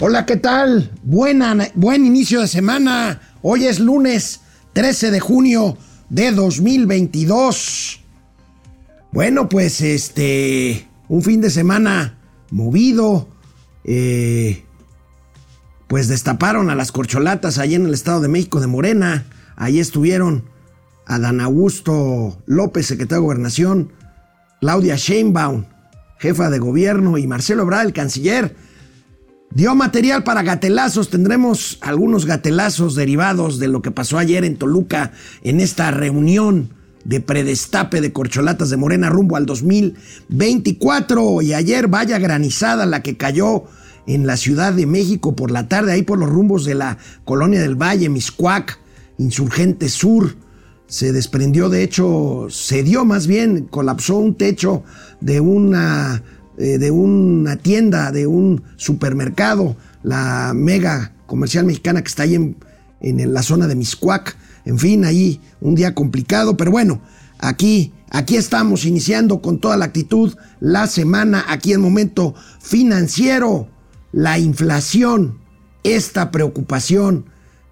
Hola, ¿qué tal? Buen inicio de semana. Hoy es lunes 13 de junio de 2022. Bueno, pues este, un fin de semana movido. Eh, pues destaparon a las corcholatas allí en el Estado de México de Morena. Ahí estuvieron Adán Augusto López, secretario de Gobernación, Claudia Sheinbaum, jefa de gobierno, y Marcelo Ebrard, el canciller Dio material para gatelazos. Tendremos algunos gatelazos derivados de lo que pasó ayer en Toluca en esta reunión de predestape de corcholatas de Morena rumbo al 2024. Y ayer vaya granizada la que cayó en la Ciudad de México por la tarde, ahí por los rumbos de la colonia del Valle, Miscuac, Insurgente Sur. Se desprendió, de hecho, se dio más bien, colapsó un techo de una eh, de una tienda, de un supermercado, la mega comercial mexicana que está ahí en, en la zona de Miscuac. En fin, ahí un día complicado, pero bueno, aquí, aquí estamos iniciando con toda la actitud la semana, aquí en momento financiero, la inflación, esta preocupación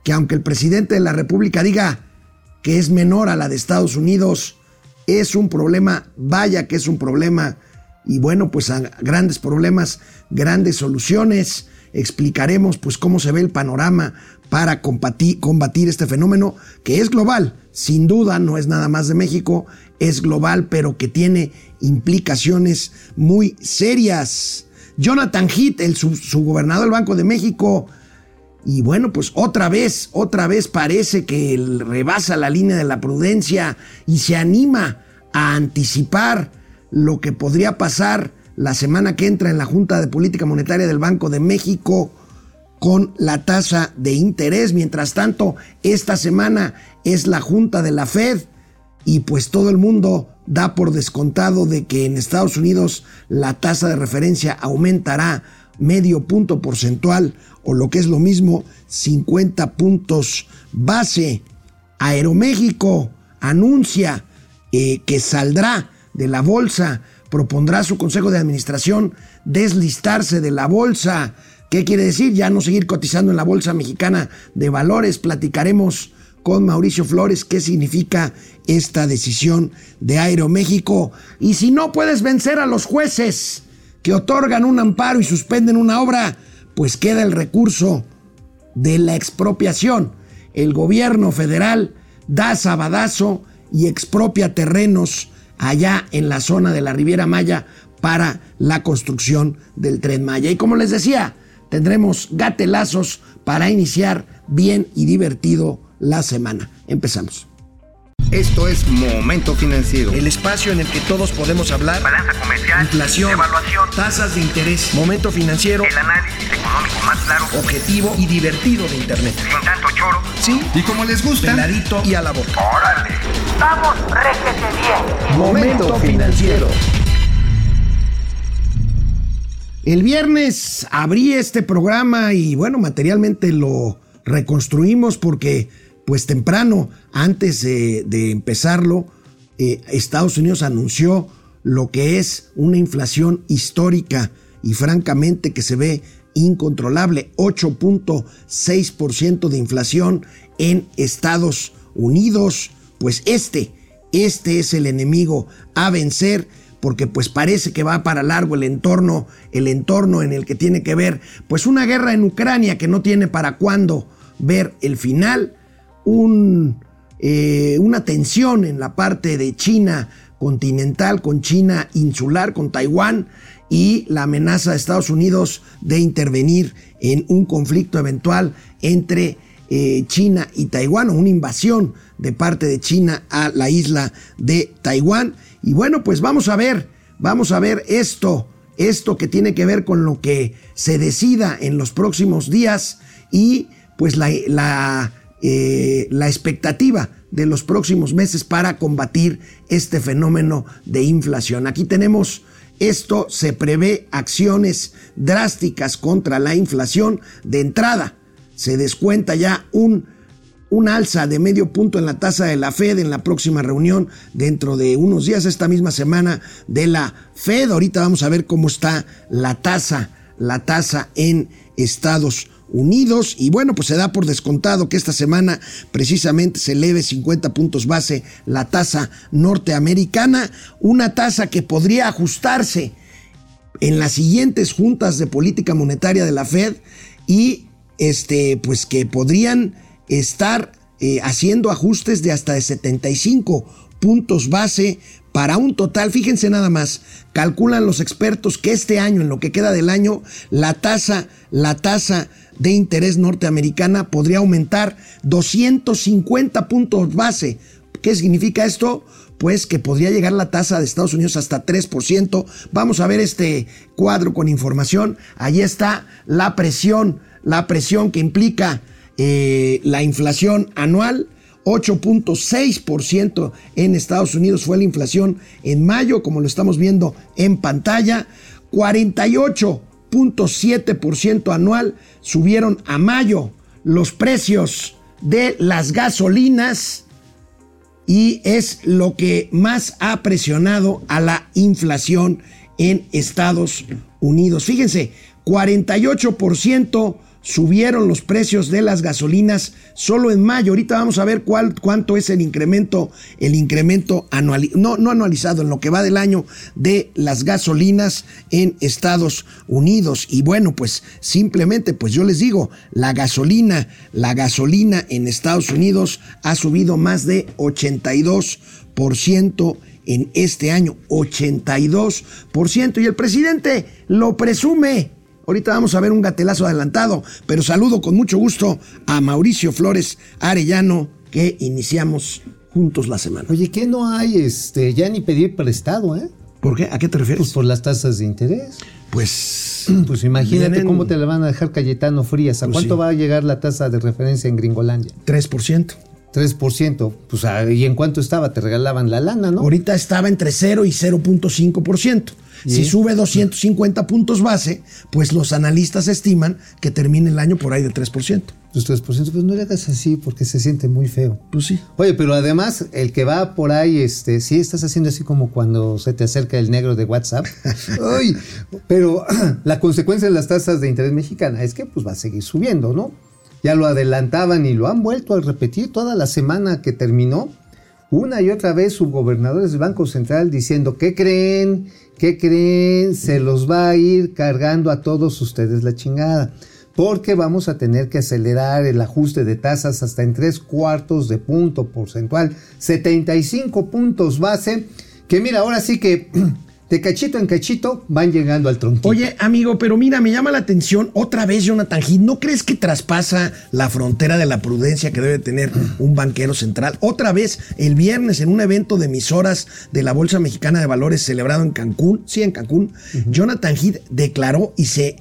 que aunque el presidente de la República diga que es menor a la de Estados Unidos, es un problema, vaya que es un problema y bueno, pues grandes problemas, grandes soluciones. Explicaremos pues cómo se ve el panorama para combatir, combatir este fenómeno que es global, sin duda no es nada más de México, es global, pero que tiene implicaciones muy serias. Jonathan Heath, el subgobernador del Banco de México, y bueno, pues otra vez, otra vez parece que rebasa la línea de la prudencia y se anima a anticipar lo que podría pasar la semana que entra en la Junta de Política Monetaria del Banco de México con la tasa de interés. Mientras tanto, esta semana es la Junta de la Fed y pues todo el mundo da por descontado de que en Estados Unidos la tasa de referencia aumentará medio punto porcentual o lo que es lo mismo 50 puntos base. Aeroméxico anuncia eh, que saldrá de la bolsa. Propondrá su consejo de administración deslistarse de la bolsa. ¿Qué quiere decir? Ya no seguir cotizando en la Bolsa Mexicana de Valores. Platicaremos con Mauricio Flores qué significa esta decisión de Aeroméxico. Y si no puedes vencer a los jueces que otorgan un amparo y suspenden una obra, pues queda el recurso de la expropiación. El gobierno federal da sabadazo y expropia terrenos allá en la zona de la Riviera Maya para la construcción del tren Maya. Y como les decía, tendremos gatelazos para iniciar bien y divertido la semana. Empezamos. Esto es Momento Financiero. El espacio en el que todos podemos hablar. Balanza comercial. Inflación. Evaluación. Tasas de interés. Momento Financiero. El análisis económico más claro. Objetivo y divertido de Internet. Sin tanto choro. Sí. Y como les gusta. Peladito y a la boca. ¡Órale! ¡Vamos, bien! Momento Financiero. El viernes abrí este programa y bueno, materialmente lo reconstruimos porque pues temprano, antes de, empezarlo, eh, Estados Unidos anunció lo que es una inflación histórica y francamente que se ve incontrolable, 8.6% de inflación en Estados Unidos. Pues este, este es el enemigo a vencer porque pues parece que va para largo el entorno, el entorno en el que tiene que ver pues una guerra en Ucrania que no tiene para cuándo ver el final eh, una tensión en la parte de China continental con China insular, con Taiwán, y la amenaza de Estados Unidos de intervenir en un conflicto eventual entre eh, China y Taiwán, o una invasión de parte de China a la isla de Taiwán. Y bueno, pues vamos a ver, vamos a ver esto, esto que tiene que ver con lo que se decida en los próximos días y pues la, la eh, la expectativa de los próximos meses para combatir este fenómeno de inflación. Aquí tenemos esto, se prevé acciones drásticas contra la inflación. De entrada, se descuenta ya un, un alza de medio punto en la tasa de la Fed en la próxima reunión dentro de unos días, esta misma semana de la Fed. Ahorita vamos a ver cómo está la tasa la tasa en Estados Unidos. Y bueno, pues se da por descontado que esta semana precisamente se eleve 50 puntos base la tasa norteamericana, una tasa que podría ajustarse en las siguientes juntas de política monetaria de la Fed y este, pues que podrían estar eh, haciendo ajustes de hasta de 75 puntos base para un total, fíjense nada más, calculan los expertos que este año, en lo que queda del año, la tasa, la tasa de interés norteamericana podría aumentar 250 puntos base. ¿Qué significa esto? Pues que podría llegar la tasa de Estados Unidos hasta 3%. Vamos a ver este cuadro con información. Allí está la presión, la presión que implica eh, la inflación anual 8.6% en Estados Unidos fue la inflación en mayo, como lo estamos viendo en pantalla. 48.7% anual subieron a mayo los precios de las gasolinas y es lo que más ha presionado a la inflación en Estados Unidos. Fíjense, 48% subieron los precios de las gasolinas solo en mayo. Ahorita vamos a ver cuál, cuánto es el incremento, el incremento anual, no, no anualizado, en lo que va del año de las gasolinas en Estados Unidos. Y bueno, pues simplemente, pues yo les digo, la gasolina, la gasolina en Estados Unidos ha subido más de 82% en este año, 82%. Y el presidente lo presume. Ahorita vamos a ver un gatelazo adelantado, pero saludo con mucho gusto a Mauricio Flores Arellano, que iniciamos juntos la semana. Oye, ¿qué no hay este, ya ni pedir prestado, eh? ¿Por qué? ¿A qué te refieres? Pues por las tasas de interés. Pues, Pues imagínate vienen cómo te la van a dejar Cayetano Frías. ¿A Pues cuánto sí. va a llegar la tasa de referencia en Gringolandia? 3%. 3%. Pues, ah, ¿y en cuánto estaba? Te regalaban la lana, ¿no? Ahorita estaba entre 0 y 0.5%. Si sube 250 puntos base, pues los analistas estiman que termine el año por ahí de 3%. Los 3%, pues no le hagas así porque se siente muy feo. Pues sí. Oye, pero además, el que va por ahí, este, sí estás haciendo así como cuando se te acerca el negro de WhatsApp. Ay, pero la consecuencia de las tasas de interés mexicana es que pues va a seguir subiendo, ¿no? Ya lo adelantaban y lo han vuelto a repetir toda la semana que terminó. Una y otra vez subgobernadores del Banco Central diciendo, ¿qué creen? ¿Qué creen? Se los va a ir cargando a todos ustedes la chingada porque vamos a tener que acelerar el ajuste de tasas hasta en tres cuartos de punto porcentual, 75 puntos base, que mira, ahora sí que de cachito en cachito van llegando al tronquito. Oye, amigo, pero mira, me llama la atención otra vez Jonathan Heath. ¿No crees que traspasa la frontera de la prudencia que debe tener un banquero central? Otra vez, el viernes, en un evento de emisoras de la Bolsa Mexicana de Valores celebrado en Cancún, sí, en Cancún, Jonathan Heath declaró y se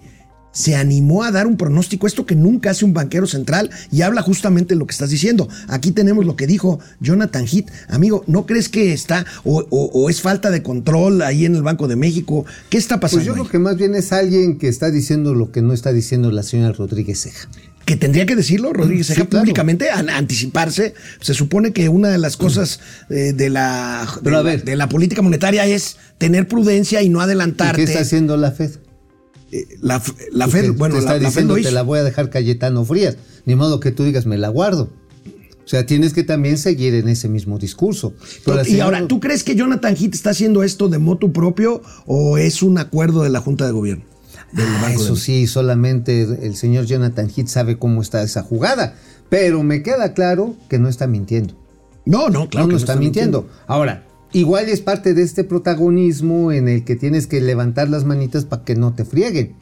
se animó a dar un pronóstico, esto que nunca hace un banquero central, y habla justamente lo que estás diciendo. Aquí tenemos lo que dijo Jonathan Heath. Amigo, ¿no crees que está o, o- o es falta de control ahí en el Banco de México? ¿Qué está pasando? Pues yo ahí? creo que más bien es alguien que está diciendo lo que no está diciendo la señora Rodríguez Ceja. que tendría que decirlo Rodríguez Sí, Ceja claro. públicamente, an- anticiparse. Se supone que una de las cosas eh, de, la, de, la- ver. de la política monetaria es tener prudencia y no ¿Y adelantarte. qué está haciendo la Fed? Eh, la, la Fed, te- bueno, te la, está la diciendo te la voy a dejar Cayetano Frías. Ni modo que tú digas me la guardo. O sea, tienes que también seguir en ese mismo discurso. Pero y ahora, ¿tú crees que Jonathan Heath está haciendo esto de motu propio o es un acuerdo de la Junta de Gobierno? Ah, de eso sí, solamente el señor Jonathan Heath sabe cómo está esa jugada. Pero me queda claro que no está mintiendo. No, no, claro no, que no está, mintiendo. Ahora, igual es parte de este protagonismo en el que tienes que levantar las manitas para que no te frieguen.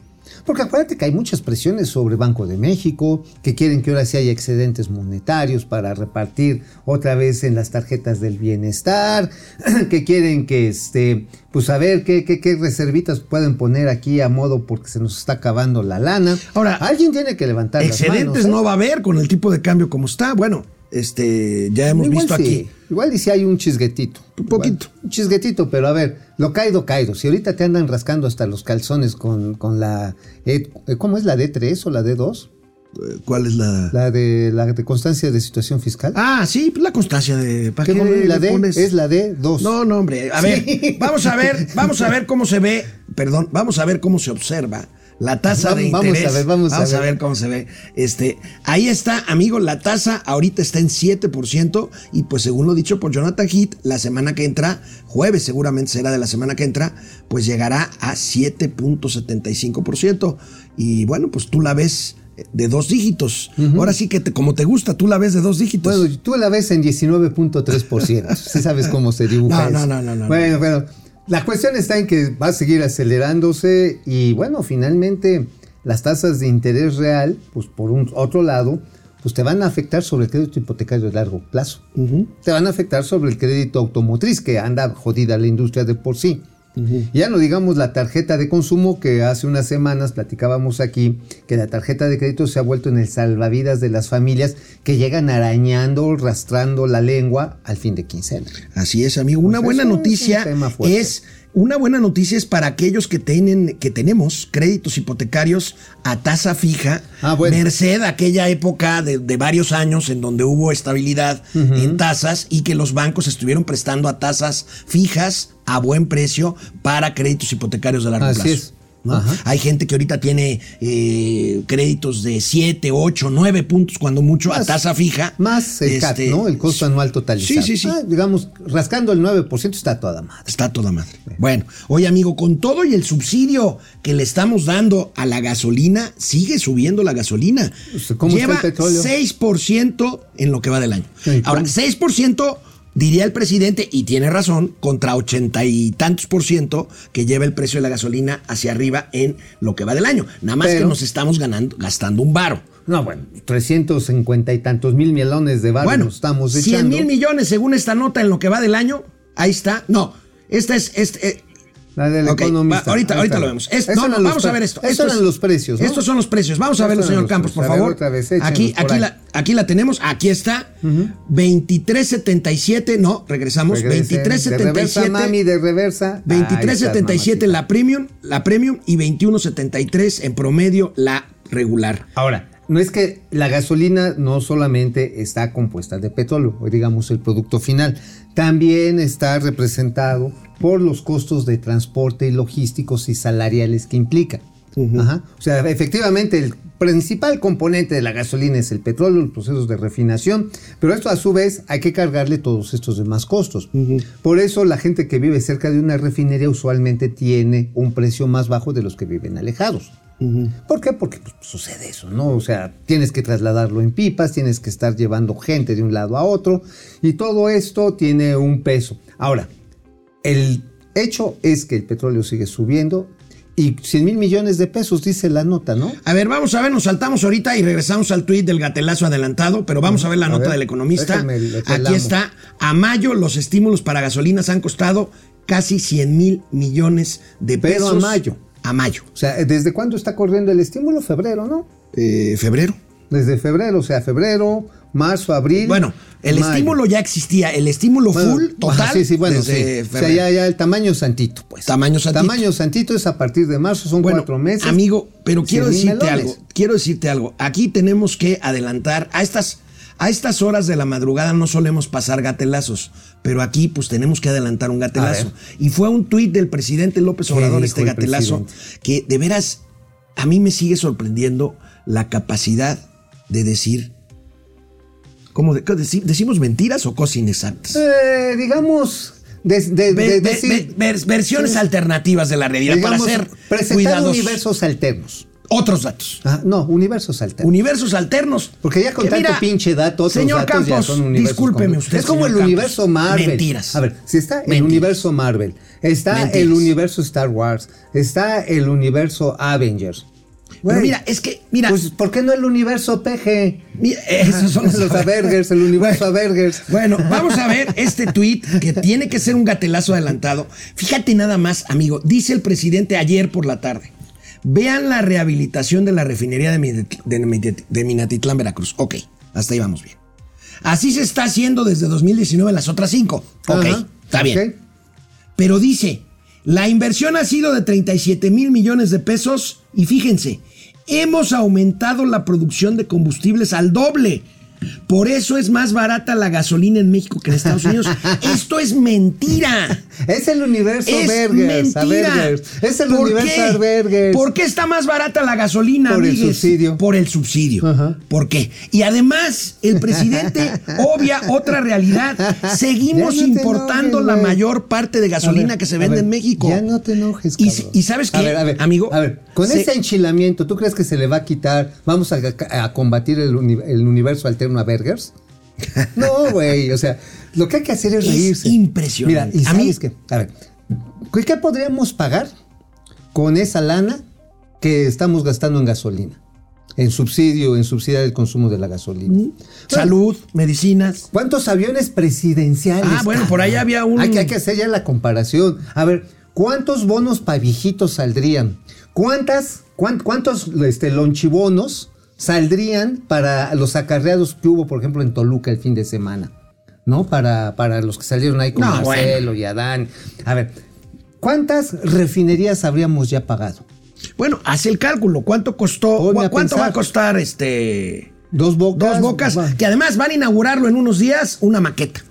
Porque acuérdate que hay muchas presiones sobre Banco de México, que quieren que ahora sí haya excedentes monetarios para repartir otra vez en las tarjetas del bienestar, que quieren que, este, pues a ver qué, qué, qué reservitas pueden poner aquí a modo porque se nos está acabando la lana. Ahora, alguien tiene que levantar las Excedentes manos, ¿eh? no va a haber con el tipo de cambio como está. Bueno, este, ya hemos Igual visto sí, aquí. Igual y si hay un chisguetito. Un poquito. Igual, un chisguetito, pero a ver, lo caído, caído. Si ahorita te andan rascando hasta los calzones con, con la. E- ¿Cómo es la D3 o la D2? Eh, ¿Cuál es la...? La de la de constancia de situación fiscal. Ah, sí, pues la constancia de... ¿para ¿Qué qué la D pones? es la D2. No, no, hombre. A Sí. ver, vamos a ver, vamos a ver cómo se ve, perdón, vamos a ver cómo se observa La tasa de Vamos a interés. ver, vamos a ver. cómo se ve. Este, ahí está, amigo, la tasa ahorita está en 7% y pues según lo dicho por Jonathan Heath, la semana que entra, jueves seguramente será de la semana que entra, pues llegará a 7.75%. Y bueno, pues tú la ves de dos dígitos. Ahora sí que te- como te gusta, tú la ves de dos dígitos. Bueno, tú la ves en 19.3%. Si sabes cómo se dibuja No, eso. no, no, no, no. Bueno, pero la cuestión está en que va a seguir acelerándose y bueno, finalmente las tasas de interés real, pues por un otro lado, pues te van a afectar sobre el crédito hipotecario de largo plazo. Te van a afectar sobre el crédito automotriz, que anda jodida la industria de por sí. Ya no digamos la tarjeta de consumo que hace unas semanas platicábamos aquí, que la tarjeta de crédito se ha vuelto en el salvavidas de las familias que llegan arañando, rastrando la lengua al fin de quincena. Así es, amigo. Una Pues buena eso es un noticia es una buena noticia es para aquellos que tienen que tenemos créditos hipotecarios a tasa fija, Ah, bueno. merced a aquella época de, de varios años en donde hubo estabilidad en tasas y que los bancos estuvieron prestando a tasas fijas a buen precio para créditos hipotecarios de largo Así plazo. es. Hay gente que ahorita tiene eh, créditos de 7, 8, 9 puntos, cuando mucho, a tasa fija. Más el CAT, Este, ¿no? El costo anual totalizado. Sí, sí, sí. Ah, digamos, rascando el 9% está toda madre. Está toda madre. Bueno, oye amigo, con todo y el subsidio que le estamos dando a la gasolina, sigue subiendo la gasolina. Pues, ¿cómo está Lleva el petróleo? 6% en lo que va del año. Ahora, ¿cómo? 6% diría el presidente, y tiene razón, contra ochenta y tantos por ciento que lleva el precio de la gasolina hacia arriba en lo que va del año. Nada más que nos estamos ganando, gastando un varo. No, bueno, 350 y tantos mil melones de baros Bueno, nos estamos 100 echando. mil millones según esta nota en lo que va del año. Ahí está. No, esta es... Este, eh, La del Ok, economista. va, ahorita, ahorita lo vemos. Es- no, no, vamos a ver esto. Esos Esto eran es- los precios, ¿no? Estos son los precios. Vamos a Estos verlo, señor Campos, por favor. otra vez, échanos aquí, aquí, la, aquí la tenemos. Aquí está. 2377. No, regresamos. Regresen. De reversa, 2377. mami, de reversa. Ahí 2377 estás, la premium, la premium y 2173 en promedio la regular. Ahora, no es que la gasolina no solamente está compuesta de petróleo, o digamos el producto final, también está representado por los costos de transporte logísticos y salariales que implica. Ajá. O sea, efectivamente el principal componente de la gasolina es el petróleo, los procesos de refinación, pero esto a su vez hay que cargarle todos estos demás costos. Por eso la gente que vive cerca de una refinería usualmente tiene un precio más bajo de los que viven alejados. ¿Por qué? Porque pues, sucede eso, ¿no? O sea, tienes que trasladarlo en pipas, tienes que estar llevando gente de un lado a otro y todo esto tiene un peso. Ahora, el hecho es que el petróleo sigue subiendo y 100 mil millones de pesos, dice la nota, ¿no? A ver, vamos a ver, nos saltamos ahorita y regresamos al tuit del gatelazo adelantado, pero vamos a ver la A nota ver, del economista. déjame Aquí está. A mayo los estímulos para gasolinas han costado casi 100 mil millones de Pero pesos. a mayo. A mayo. O sea, ¿desde cuándo está corriendo el estímulo? Febrero, ¿no? Eh, febrero. Desde febrero, o sea, febrero, marzo, abril. Bueno, el mayo. estímulo ya existía, el estímulo Bueno, full, total. sí, sí, bueno, sí. desde O sea, ya, ya el tamaño santito, pues. Tamaño santito. Tamaño santito es a partir de marzo, son Bueno, cuatro meses. Amigo, pero quiero 100,000 decirte melones. algo. Quiero decirte algo. Aquí tenemos que adelantar a estas. A estas horas de la madrugada no solemos pasar gatelazos, pero aquí pues tenemos que adelantar un gatelazo. Y fue un tuit del presidente López ¿Qué Obrador este el gatelazo que de veras a mí me sigue sorprendiendo la capacidad de decir ¿Cómo de- decimos mentiras o cosas inexactas? Eh, digamos, de, decir- ve- ver- versiones alternativas de la realidad digamos, para ser presentar cuidadosos. universos alternos. Otros datos. Ah, no, universos alternos. Universos alternos. Porque ya con Que tanto mira, pinche dato, otros señor datos ya Campos, son universos. discúlpeme usted, Es como el Campos. universo Marvel. Mentiras. A ver, si está el universo Marvel, está Mentiras. el universo Star Wars, está el universo Avengers. Pero mira, es que, mira, Pues, ¿por qué no el universo PG? mira, esos son Los Avengers, el universo Avengers. Bueno, vamos a ver este tweet que tiene que ser un gatelazo adelantado. Fíjate nada más, amigo. Dice el presidente ayer por la tarde. Vean la rehabilitación de la refinería de, Minat- de Minat- de Minatitlán, Veracruz. Ok, hasta ahí vamos bien. Así se está haciendo desde 2019 en las otras cinco. Ok, Ajá, está bien. Pero dice, la inversión ha sido de 37 mil millones de pesos y fíjense, hemos aumentado la producción de combustibles al doble. Por eso es más barata la gasolina en México que en Estados Unidos. Esto es mentira. Es el universo Es. Burgers. Es el ¿Por universo qué? Burgers. ¿Por qué está más barata la gasolina, Por el subsidio. Por el subsidio. Ajá. ¿Por qué? Y además, el presidente obvia otra realidad. Seguimos no importando enojes, la güey. mayor parte de gasolina ver, que se vende ver, en México. Ya no te enojes, Y, cabrón. y ¿sabes qué, A ver, a ver, amigo? A ver, con Se- ese enchilamiento, ¿tú crees que se le va a quitar? ¿Vamos a, a combatir el, uni- el universo alterno a Burgers? No, güey, o sea, lo que hay que hacer es Es reírse. impresionante. Mira, y A mí- sabes qué, a ver, ¿qué- ¿qué podríamos pagar con esa lana que estamos gastando en gasolina? En subsidio, en subsidiar el consumo de la gasolina. Salud, medicinas. ¿Cuántos aviones presidenciales? Ah, bueno, por ahí había un- Hay que, hay que hacer ya la comparación. A ver, ¿cuántos bonos para viejitos saldrían? ¿Cuántas, cuán- ¿Cuántos este, lonchibonos saldrían para los acarreados que hubo, por ejemplo, en Toluca el fin de semana? ¿No? Para, para los que salieron ahí con No, Marcelo y Adán. A ver, ¿cuántas refinerías habríamos ya pagado? Bueno, haz el cálculo. ¿Cuánto costó? Ponme a ¿Cuánto va a costar este? Dos bocas. Dos bocas, Va. que además van a inaugurarlo en unos días, una maqueta.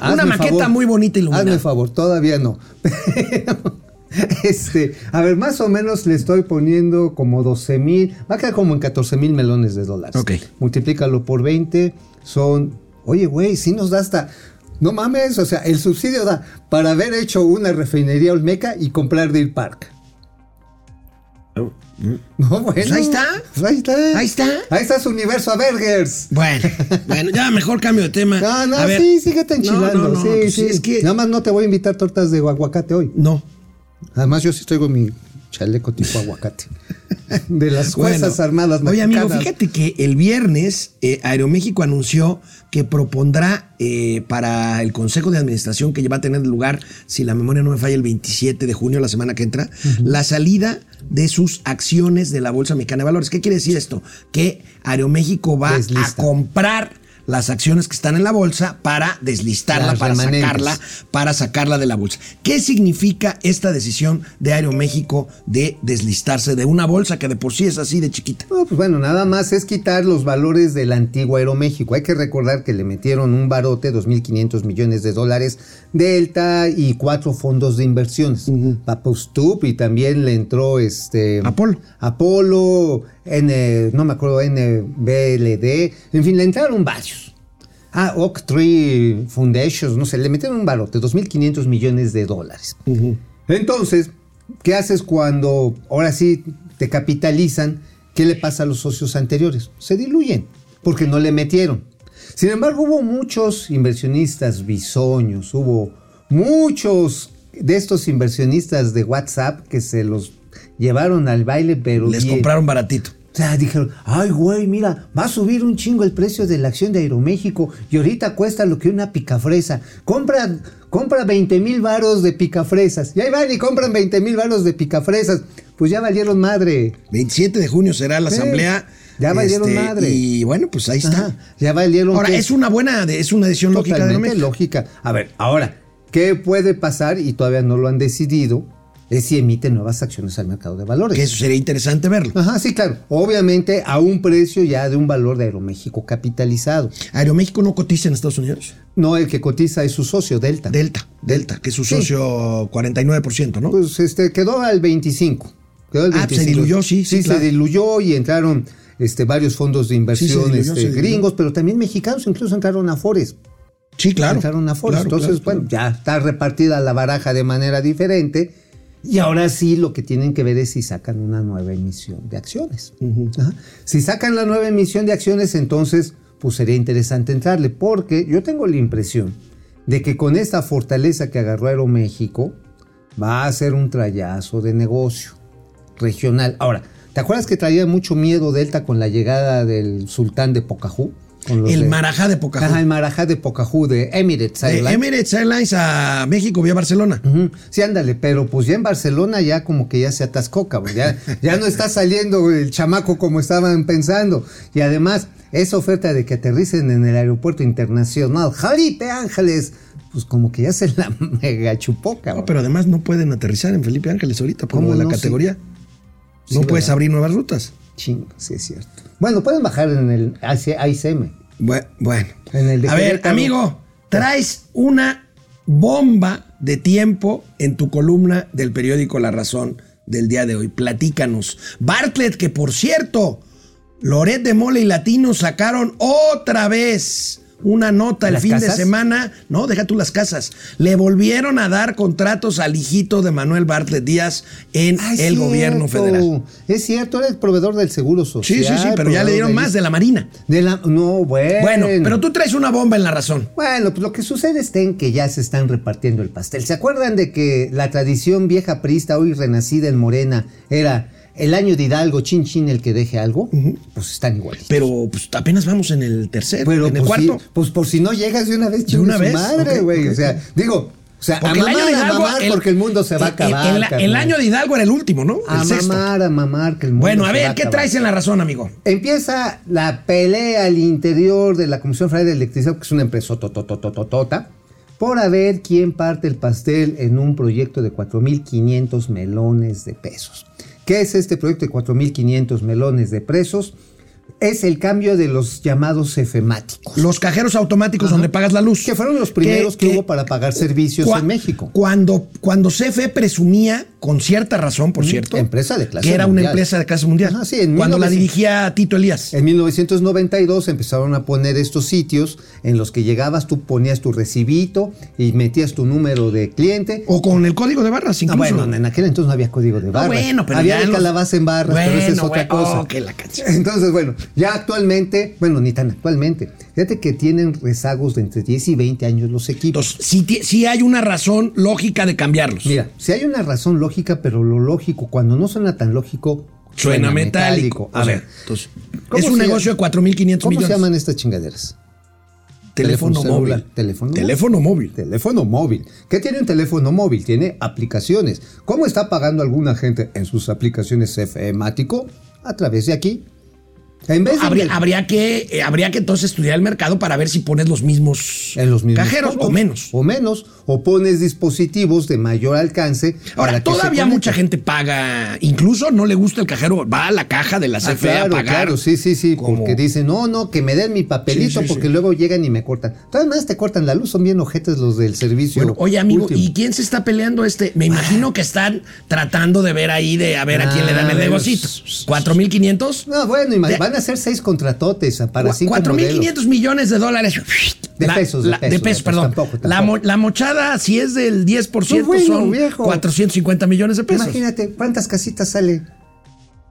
Hazme una maqueta favor. muy bonita iluminada. Hazme favor, todavía no. este, a ver, más o menos le estoy poniendo como 12 mil, va a quedar como en 14 mil melones de dólares. Ok. Multiplícalo por 20, son, oye, güey, si nos da hasta, no mames, o sea, el subsidio da para haber hecho una refinería olmeca y comprar Deer Park. No, bueno. Pues ahí está. Pues ahí está. Ahí está. Ahí está su universo a Burgers. Bueno, bueno, ya mejor cambio de tema. No, no, A ver. sí, síguete enchilando. No, no, no, sí, pues sí. es que Nada más no te voy a invitar tortas de aguacate hoy. no. Además, yo sí traigo mi chaleco tipo aguacate. De las Bueno, Fuerzas Armadas Oye, amigo, Mexicanas. fíjate que el viernes eh, Aeroméxico anunció que propondrá eh, para el Consejo de Administración que va a tener lugar, si la memoria no me falla, el 27 de junio, la semana que entra, la salida de sus acciones de la Bolsa Mexicana de Valores. ¿Qué quiere decir esto? Que Aeroméxico va Deslista. a comprar las acciones que están en la bolsa para deslistarla, Las para remanentes. sacarla, para sacarla de la bolsa. ¿Qué significa esta decisión de Aeroméxico de deslistarse de una bolsa que de por sí es así de chiquita? No, pues bueno, nada más es quitar los valores del antiguo Aeroméxico. Hay que recordar que le metieron un barote, 2.500 millones de dólares, Delta y cuatro fondos de inversiones. Papustup y también le entró este... Apolo. Apolo, N, no me acuerdo, NBLD, en fin, le entraron varios. Ah, Oak Tree Foundations, no sé, le metieron un barote, 2.500 millones de dólares. Entonces, ¿qué haces cuando ahora sí te capitalizan? ¿Qué le pasa a los socios anteriores? Se diluyen, porque no le metieron. Sin embargo, hubo muchos inversionistas bisoños, hubo muchos de estos inversionistas de WhatsApp que se los llevaron al baile, pero Les bien. compraron baratito. O sea, dijeron, ay, güey, mira, va a subir un chingo el precio de la acción de Aeroméxico y ahorita cuesta lo que una picafresa. Compra, compra 20 mil varos de picafresas. Y ahí van y compran 20 mil varos de picafresas. Pues ya valieron madre. 27 de junio será la Sí, asamblea. este, ya valieron madre. Y bueno, pues ahí está. Ajá, ya valieron. Ahora, es una buena, es una decisión lógica de lógica. A ver, ahora, ¿qué puede pasar? Y todavía no lo han decidido. Es si emite nuevas acciones al mercado de valores. Que eso sería interesante verlo. Ajá, sí, claro. Obviamente a un precio ya de un valor de Aeroméxico capitalizado. Aeroméxico no cotiza en Estados Unidos. No, el que cotiza es su socio, Delta. Delta, Delta, que es su Sí. socio 49%, ¿no? Pues este quedó al 25. Quedó al Ah, pues, se diluyó, sí, sí, Sí, claro. se diluyó y entraron este, varios fondos de inversión diluyó, este, gringos, pero también mexicanos, incluso entraron a Afores. sí, claro. entraron a. Claro, Entonces, claro, bueno, ya está repartida la baraja de manera diferente. Y ahora sí lo que tienen que ver es si sacan una nueva emisión de acciones. Ajá. Si sacan la nueva emisión de acciones, entonces pues sería interesante entrarle, porque yo tengo la impresión de que con esta fortaleza que agarró Aeroméxico va a ser un trayazo de negocio regional. Ahora, ¿te acuerdas que traía mucho miedo Delta con la llegada del sultán de Pocahú? El de- Marajá de Pocahú. Ajá, el Marajá de Pocahú de Emirates De Airlines. Emirates Airlines a México vía Barcelona. Sí, ándale, pero pues ya en Barcelona ya como que ya se atascó, cabrón. Ya, ya no está saliendo el chamaco como estaban pensando. Y además, esa oferta de que aterricen en el aeropuerto internacional Jalipe Ángeles, pues como que ya se la mega chupó, cabrón. No, pero además no pueden aterrizar en Felipe Ángeles ahorita por ¿Cómo lo de la no? Categoría. Sí, no puedes ¿verdad? abrir nuevas rutas. Chingo, sí es cierto. Bueno, pueden bajar en el ICM. Bue- Bueno. En el de a ver, amigo, traes una bomba de tiempo en tu columna del periódico La Razón del día de hoy. Platícanos. Bartlett, que por cierto, Loret de Mole y Latino sacaron otra vez una nota el ¿Las fin de semana. No, deja tú las casas. Le volvieron a dar contratos al hijito de Manuel Bartlett Díaz en Ah, el gobierno federal. Es cierto, era el proveedor del Seguro Social. Sí, sí, sí, pero ya le dieron más de la Marina. De la, no, bueno. Bueno, pero tú traes una bomba en la razón. Bueno, pues lo que sucede es en que ya se están repartiendo el pastel. ¿Se acuerdan de que la tradición vieja prista, hoy renacida en Morena, era el año de Hidalgo, chin chin el que deje algo? Pues están igualitos. Pero pues, apenas vamos en el tercer, Pero, en el pues, cuarto. pues por si no llegas de una vez, chingue una vez? madre, güey. O sea, digo, o sea, Porque a el año mamar, de a Hidalgo. mamar, porque el mundo se va a acabar. El, año de Hidalgo era el último, ¿no? A mamar, a mamar, que el mundo Bueno, a se va ver, ¿qué acabar. traes en la razón, amigo? Empieza la pelea al interior de la Comisión Federal de Electricidad, que es una empresa tototototota, por a ver quién parte el pastel en un proyecto de 4.500 melones de pesos. ¿Qué es este proyecto de 4.500 melones de pesos? Es el cambio de los llamados efemáticos. Los cajeros automáticos donde pagas la luz. Que fueron los primeros que, hubo para pagar servicios en México. Cuando, cuando CFE presumía, con cierta razón, por cierto, empresa de clase que era mundial. una empresa de clase mundial. Ajá, sí, en cuando la 1900. dirigía Tito Elías. En 1992 empezaron a poner estos sitios en los que llegabas, tú ponías tu recibito y metías tu número de cliente. O con el código de barras, Ah, incluso. bueno, en aquel entonces no había código de No, barras. bueno, pero había de los- calabaza en barras, pero esa es otra cosa. oh, que la canción. Entonces, bueno, ya actualmente, bueno, ni tan actualmente, fíjate que tienen rezagos de entre 10 y 20 años los equipos. Entonces, sí, sí hay una razón lógica de cambiarlos. Mira, si hay una razón lógica, pero lo lógico, cuando no suena tan lógico, Suena metálico. A O sea, ver, entonces, ¿cómo es un negocio de 4.500 ¿cómo millones. se llaman estas chingaderas? Teléfono, Teléfono móvil. celular. Teléfono móvil. Teléfono móvil. Teléfono móvil. ¿Qué tiene un teléfono móvil? Tiene aplicaciones. ¿Cómo está pagando alguna gente en sus aplicaciones FEmático? A través de aquí. En vez de Habría, habría que, eh, habría que entonces estudiar el mercado para ver si pones los mismos, en los mismos cajeros costos, o menos. O menos. O pones dispositivos de mayor alcance. Ahora, todavía mucha gente paga, incluso no le gusta el cajero, va a la caja de la Ah, CFE claro, a pagar. claro, sí, sí, sí, porque dicen, no, no, que me den mi papelito Sí, sí, porque sí. luego llegan y me cortan. Todas más te cortan la luz, son bien ojetes los del servicio. Bueno, oye, amigo, último. ¿y quién se está peleando este? Me imagino que están tratando de ver ahí, de a ver a quién le dan el negocito. ¿4.500? No, bueno, De- van a ser seis contratotes para cinco modelos. 4.500 millones de dólares. De pesos, de la- pesos, pesos, pues, perdón. tampoco, La, tampoco. mo- la mochada, si es del 10%, No, bueno, son viejo. 450 millones de pesos. Imagínate cuántas casitas sale.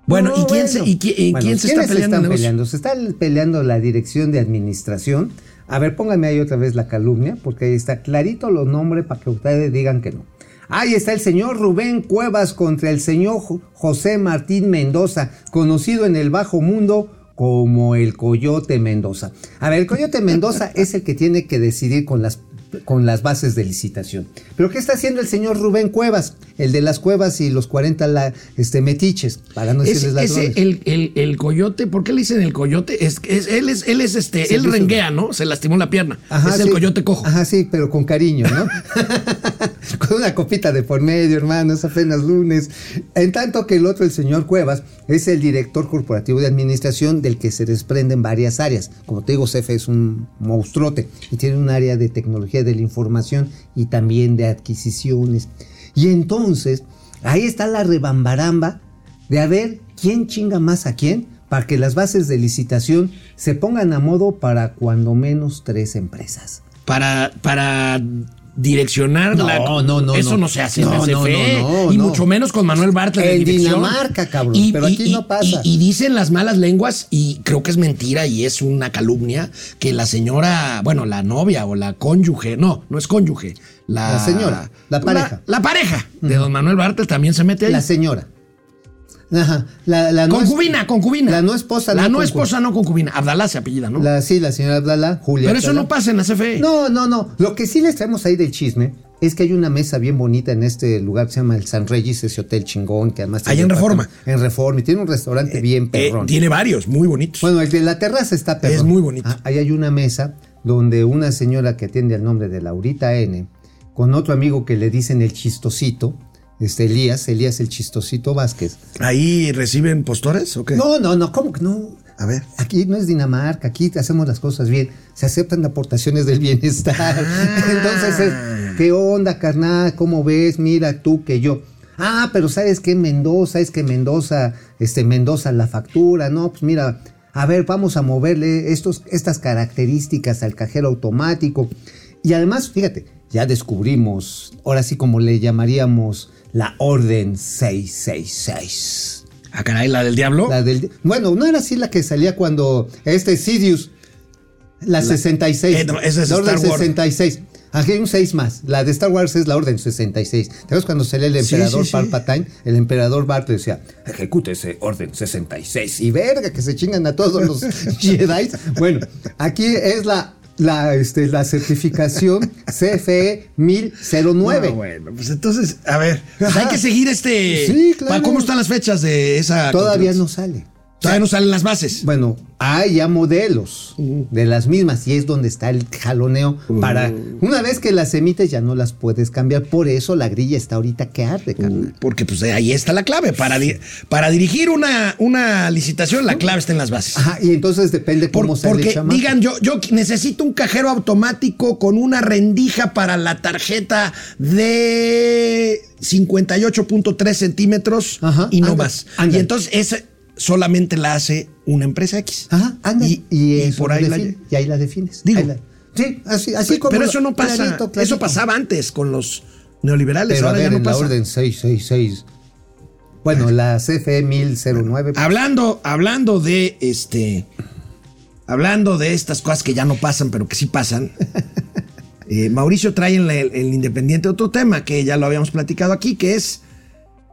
Bueno, No, ¿y quién, se, y qui- y Bueno, quién se ¿quiénes está peleando? están peleando? Se está peleando la dirección de administración. A ver, póngame ahí otra vez la calumnia, porque ahí está clarito los nombres para que ustedes digan que no. Ahí está el señor Rubén Cuevas contra el señor Jo- José Martín Mendoza, conocido en el bajo mundo como el Coyote Mendoza. A ver, el Coyote Mendoza es el que tiene que decidir con las con las bases de licitación. Pero ¿qué está haciendo el señor Rubén Cuevas? El de las cuevas y los 40 la- este, metiches, para no Ese, decirles ese, ladrones. el, el, el coyote, ¿por qué le dicen el coyote? Es, es- él es, él es este, Sí, él renguea, ¿no? Se lastimó la pierna. Ajá, es el coyote cojo. Ajá, sí, pero con cariño, ¿no? con una copita de por medio, hermanos, apenas lunes. En tanto que el otro, el señor Cuevas, es el director corporativo de administración del que se desprenden varias áreas. Como te digo, CFE es un monstruote y tiene un área de tecnología de la información y también de adquisiciones. Y entonces, ahí está la rebambaramba de a ver quién chinga más a quién para que las bases de licitación se pongan a modo para cuando menos tres empresas. Para, para direccionar No, la. no, no, Eso no, no. se hace en No, la no, CFE. no, no, y no. mucho menos con Manuel Bartlett. En. Dinamarca, cabrón, pero aquí no pasa. Y, y dicen las malas lenguas, y creo que es mentira y es una calumnia, que la señora, bueno, la novia o la cónyuge, no, no es cónyuge. La, La señora, la pareja. La, pareja de don Manuel Bartlett también se mete ahí. La señora. Ajá. La, la no concubina, concubina. La no esposa. La no, concu- esposa, no concubina. Abdalá se apellida, ¿no? La, sí, la señora Abdala, Julia. Pero eso no pasa en la CFE. No, no, no. Lo que sí les traemos ahí del chisme es que hay una mesa bien bonita en este lugar que se llama el San Regis, ese hotel chingón que además... Ahí en Reforma. En Reforma. Y tiene un restaurante bien Eh, perrón. tiene varios, muy bonitos. Bueno, el de la terraza está perrón. Es muy bonito. Ah, ahí hay una mesa donde una señora que atiende al nombre de Laurita N, con otro amigo que le dicen el chistosito, este Elías, Elías el chistosito Vázquez. ¿Ahí reciben postores o qué? No, no, no, ¿cómo que no? A ver. Aquí no es Dinamarca, aquí hacemos las cosas bien. Se aceptan aportaciones del bienestar. Ah. Entonces, es, ¿qué onda, carnal? ¿Cómo ves? Mira tú que yo. Ah, pero ¿sabes qué? Mendoza, es que Mendoza, este, Mendoza la factura, ¿no? Pues mira, a ver, vamos a moverle estos, estas características al cajero automático. Y además, fíjate, ya descubrimos, ahora sí como le llamaríamos, la Orden 666. Ah, caray, la del diablo. La del, bueno, no era así la que salía cuando este Sidious, la, 66. eh, no, esa es la Orden Star Wars. 66. Aquí hay un 6 más. La de Star Wars es la Orden 66. ¿Te acuerdas cuando salía el emperador sí, sí. Palpatine? El emperador Bart decía, ejecútese Orden 66. Y verga, que se chingan a todos los Jedi. Bueno, aquí es la, la, este, la certificación CFE 1009. No, bueno, pues entonces, a ver, pues hay que seguir este. Sí, claro. ¿Cómo están las fechas de esa? Todavía no sale. Todavía no salen las bases. Bueno, hay ya modelos de las mismas y es donde está el jaloneo para una vez que las emites ya no las puedes cambiar, por eso la grilla está ahorita que arde, carnal. Porque pues ahí está la clave. Para, di- para dirigir una, una licitación, la clave está en las bases. Ajá, y entonces depende Por- cómo sale el porque chamaco. digan, yo, yo necesito un cajero automático con una rendija para la tarjeta de 58.3 centímetros Ajá, y no anda, más. anda. Y entonces esa solamente la hace una empresa X. Ajá, anda. Y, Y, y eso por ahí la- y ahí la defines. Digo. Ahí la- sí, así, así como Pero eso no pasa. clarito, clarito. Eso pasaba antes con los neoliberales. Pero a ahora ver, ya no en la orden 666. Bueno, la CFE 1009. Hablando, hablando de este. Hablando de estas cosas que ya no pasan, pero que sí pasan. eh, Mauricio trae en la- el, Independiente otro tema que ya lo habíamos platicado aquí, que es.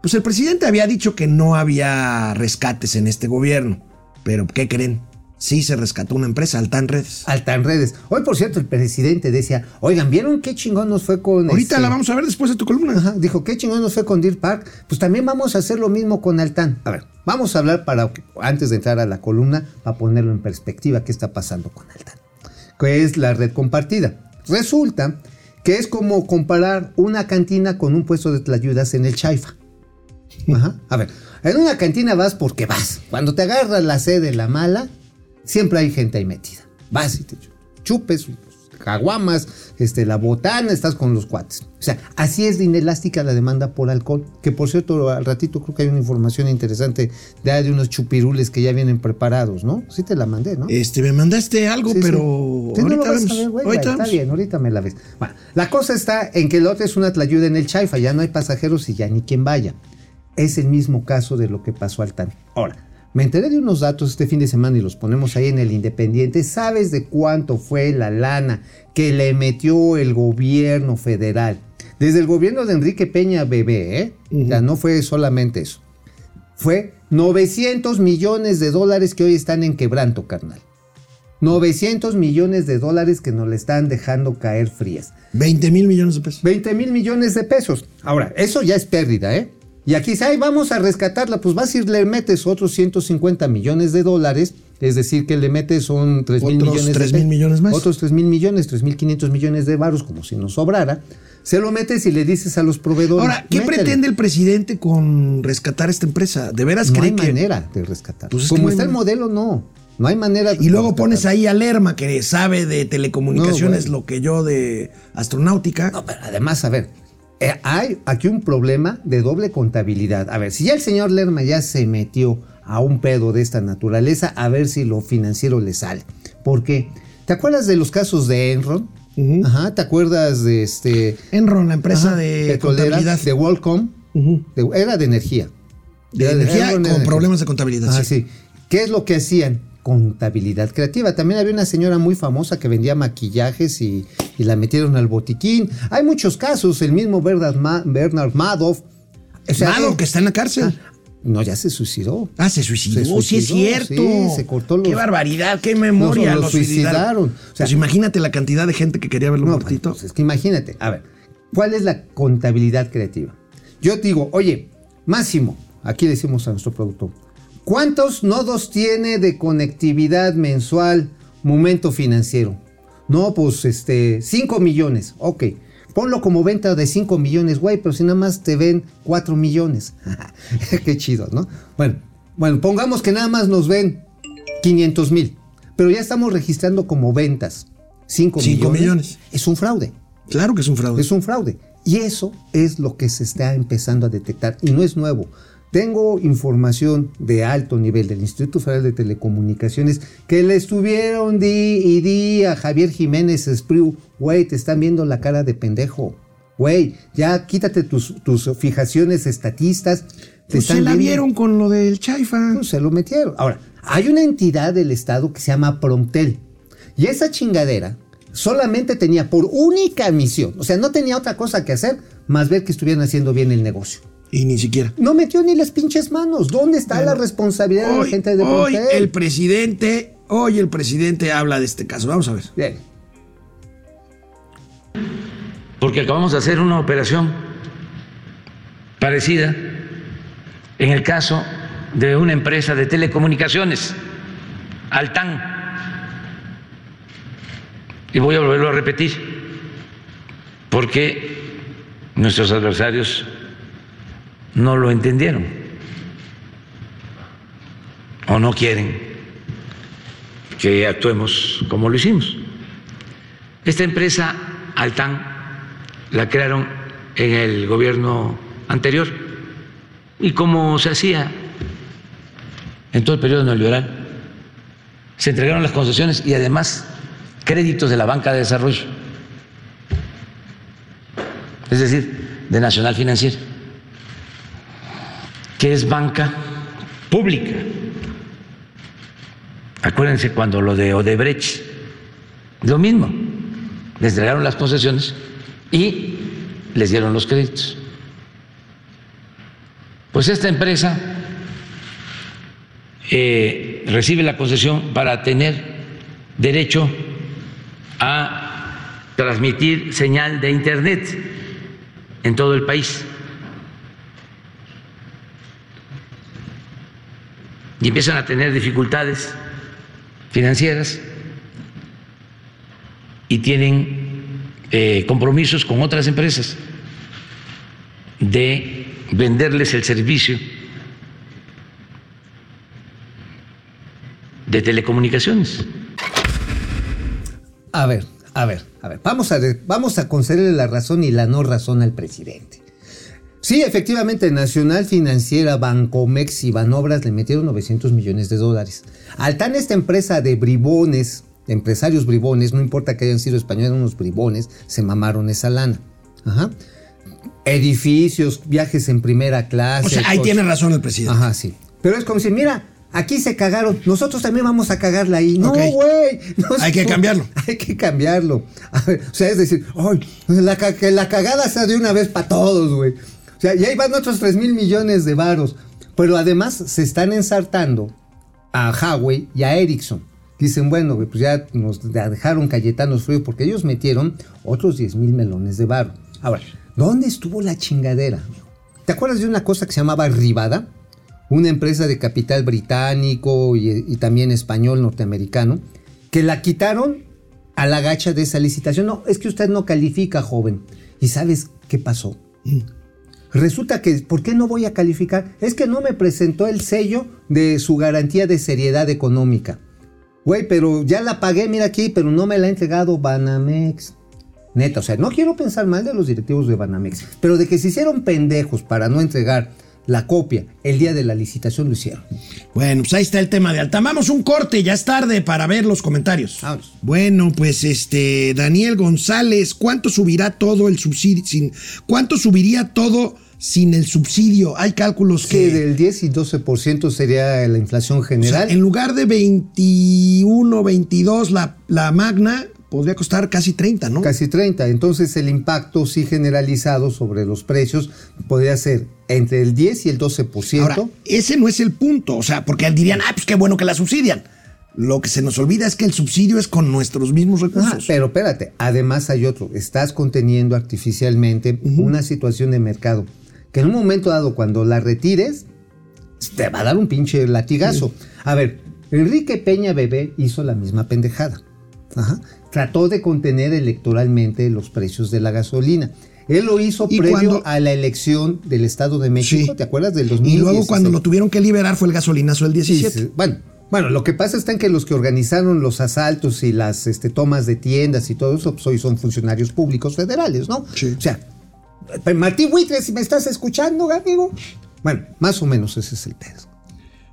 Pues el presidente había dicho que no había rescates en este gobierno. Pero, ¿qué creen? Sí se rescató una empresa, Altan Redes. Altan redes. Hoy, por cierto, el presidente decía, oigan, ¿vieron qué chingón nos fue con Ahorita este- la vamos a ver después de tu columna. Ajá, dijo, qué chingón nos fue con Deer Park. Pues también vamos a hacer lo mismo con Altán. A ver, vamos a hablar para, antes de entrar a la columna, para ponerlo en perspectiva, qué está pasando con Altán. Que es la red compartida. Resulta que es como comparar una cantina con un puesto de tlayudas en el Chaifa. Ajá. A ver, en una cantina vas porque vas. Cuando te agarras la sed la mala, siempre hay gente ahí metida. Vas y te chupes, caguamas, este, la botana, estás con los cuates. O sea, así es de inelástica la demanda por alcohol. Que por cierto, al ratito creo que hay una información interesante de, de unos chupirules que ya vienen preparados, ¿no? Sí te la mandé, ¿no? Este, me mandaste algo, Sí, sí. pero. Sí, no lo ahorita vas a ver, güey, Ahorita Está bien, ahorita me la ves. Bueno, la cosa está en que el otro es una tlayuda en el Chaifa, ya no hay pasajeros y ya ni quien vaya. Es el mismo caso de lo que pasó al TAN. Ahora, me enteré de unos datos este fin de semana y los ponemos ahí en el Independiente. ¿Sabes de cuánto fue la lana que le metió el gobierno federal? Desde el gobierno de Enrique Peña Bebé, ¿eh? Ya no fue solamente eso. Fue 900 millones de dólares que hoy están en quebranto, carnal. 900 millones de dólares que nos le están dejando caer frías. 20 mil millones de pesos. 20 mil millones de pesos. Ahora, eso ya es pérdida, ¿eh? Y aquí dice, ay, vamos a rescatarla, pues vas y le metes otros 150 millones de dólares, es decir, que le metes son 3 mil Otros millones 3 de mil millones más. Otros 3 mil millones, 3 mil 500 millones de varos, como si nos sobrara. Se lo metes y le dices a los proveedores. Ahora, ¿qué pretende el presidente con rescatar esta empresa? ¿De veras No hay cree que.? manera de rescatar. Pues es como no hay está el modelo, no. No hay manera de Y luego pones ahí a Lerma, que sabe de telecomunicaciones No, lo que yo de astronáutica. No, pero además, a ver, eh, hay aquí un problema de doble contabilidad. A ver, si ya el señor Lerma ya se metió a un pedo de esta naturaleza, a ver si lo financiero le sale. ¿Por qué? ¿Te acuerdas de los casos de Enron? Ajá, ¿te acuerdas de este... Enron, la empresa ajá, de petrolera, contabilidad. De WorldCom. De- era de energía. De energía con problemas de contabilidad. Ah, sí. sí. ¿Qué es lo que hacían? Contabilidad creativa. También había una señora muy famosa que vendía maquillajes y, y la metieron al botiquín. Hay muchos casos. El mismo Bernard, Ma- Bernard Madoff. O sea, eh, que está en la cárcel. ah, no, ya se suicidó. Ah, se suicidó. Se sí, es cierto. sí, se cortó los- Qué barbaridad, qué memoria. Lo suicidaron. O sea, pues imagínate la cantidad de gente que quería verlo No, muertito. pues es que imagínate, a ver, ¿cuál es la contabilidad creativa? Yo te digo, oye, Máximo, aquí decimos a nuestro productor, ¿cuántos nodos tiene de conectividad mensual Momento Financiero? No, pues este, 5 millones, ok. Ponlo como venta de 5 millones, güey, pero si nada más te ven 4 millones. Qué chido, ¿no? Bueno, bueno, pongamos que nada más nos ven 500 mil. Pero ya estamos registrando como ventas 5 Cinco millones. millones. Es un fraude. Claro que es un fraude. Es un fraude. Y eso es lo que se está empezando a detectar. Y no es nuevo. Tengo información de alto nivel del Instituto Federal de Telecomunicaciones que le estuvieron di y di a Javier Jiménez Espriu. Güey, te están viendo la cara de pendejo. Güey, ya quítate tus, tus fijaciones estatistas. Te Pues se la viendo- vieron con lo del Chaifa. pues se lo metieron. Ahora, hay una entidad del Estado que se llama Promptel. Y esa chingadera solamente tenía por única misión, o sea, no tenía otra cosa que hacer más ver que estuvieran haciendo bien el negocio. Y ni siquiera. No metió ni las pinches manos. ¿Dónde está la responsabilidad de la gente de hoy el presidente, hoy el presidente habla de este caso. Vamos a ver. Bien. porque acabamos de hacer una operación parecida en el caso de una empresa de telecomunicaciones, Altán. Y voy a volverlo a repetir, porque nuestros adversarios no lo entendieron. O no quieren que actuemos como lo hicimos. Esta empresa, Altán, la crearon en el gobierno anterior. Y como se hacía en todo el periodo neoliberal, se entregaron las concesiones y además créditos de la banca de desarrollo, es decir, de Nacional Financiera, que es banca pública. Acuérdense cuando lo de Odebrecht, lo mismo, les entregaron las concesiones y les dieron los créditos. Pues esta empresa eh, recibe la concesión para tener derecho a transmitir señal de Internet en todo el país. Y empiezan a tener dificultades financieras y tienen eh, compromisos con otras empresas de venderles el servicio de telecomunicaciones. A ver, a ver, a ver. Vamos a, vamos a concederle la razón y la no razón al presidente. Sí, efectivamente, Nacional Financiera, Bancomex y Banobras le metieron 900 millones de dólares. Altán, esta empresa de bribones, de empresarios bribones, no importa que hayan sido españoles, unos bribones, se mamaron esa lana. Ajá. Edificios, viajes en primera clase. O sea, ahí tiene razón el presidente. Ajá, sí. Pero es como decir, mira, aquí se cagaron, nosotros también vamos a cagarla ahí. No, güey. Hay que cambiarlo. Hay que cambiarlo. A ver, o sea, es decir, ay, la, que la cagada sea de una vez para todos, güey. O sea, y ahí van otros 3 mil millones de varos. Pero además se están ensartando a Huawei y a Ericsson. Dicen, bueno, pues ya nos dejaron Cayetanos frío porque ellos metieron otros 10 mil melones de varo. Ahora, ¿dónde estuvo la chingadera? ¿Te acuerdas de una cosa que se llamaba Rivada? Una empresa de capital británico y, y también español norteamericano, que la quitaron a la gacha de esa licitación. No, es que usted no califica, joven. ¿Y sabes qué pasó? Resulta que, ¿por qué no voy a calificar? Es que no me presentó el sello de su garantía de seriedad económica. Güey, pero ya la pagué, mira aquí, pero no me la ha entregado Banamex. Neta, o sea, no quiero pensar mal de los directivos de Banamex, pero de que se hicieron pendejos para no entregar la copia el día de la licitación lo hicieron. Bueno, pues ahí está el tema de Altán. Vamos un corte, ya es tarde para ver los comentarios. Vámonos. Bueno, pues este, Daniel González, ¿cuánto subirá todo el subsidio? Sin, ¿Cuánto subiría todo sin el subsidio? Hay cálculos Que que... del 10 y 12% sería la inflación o sea, general. en lugar de 21, 22, la, la magna podría costar casi 30, ¿no? Casi 30. Entonces el impacto sí generalizado sobre los precios podría ser entre el 10 y el 12%. Ahora, ese no es el punto, o sea, porque dirían, ah, pues qué bueno que la subsidian. Lo que se nos olvida es que el subsidio es con nuestros mismos Ah, recursos. pero espérate, además hay otro. Estás conteniendo artificialmente una situación de mercado que en un momento dado, cuando la retires, te va a dar un pinche latigazo. A ver, Enrique Peña Bebé hizo la misma pendejada. Ajá. Trató de contener electoralmente los precios de la gasolina. Él lo hizo Y previo cuando- a la elección del Estado de México, Sí. ¿te acuerdas del y 2016? luego cuando lo tuvieron que liberar fue el gasolinazo del Sí, 17. sí. Bueno, Bueno, lo que pasa está en que los que organizaron los asaltos y las este, tomas de tiendas y todo eso, pues hoy son funcionarios públicos federales, ¿no? Sí. O sea, eh, Martín Buitre, si me estás escuchando, amigo. Bueno, más o menos ese es el pedo.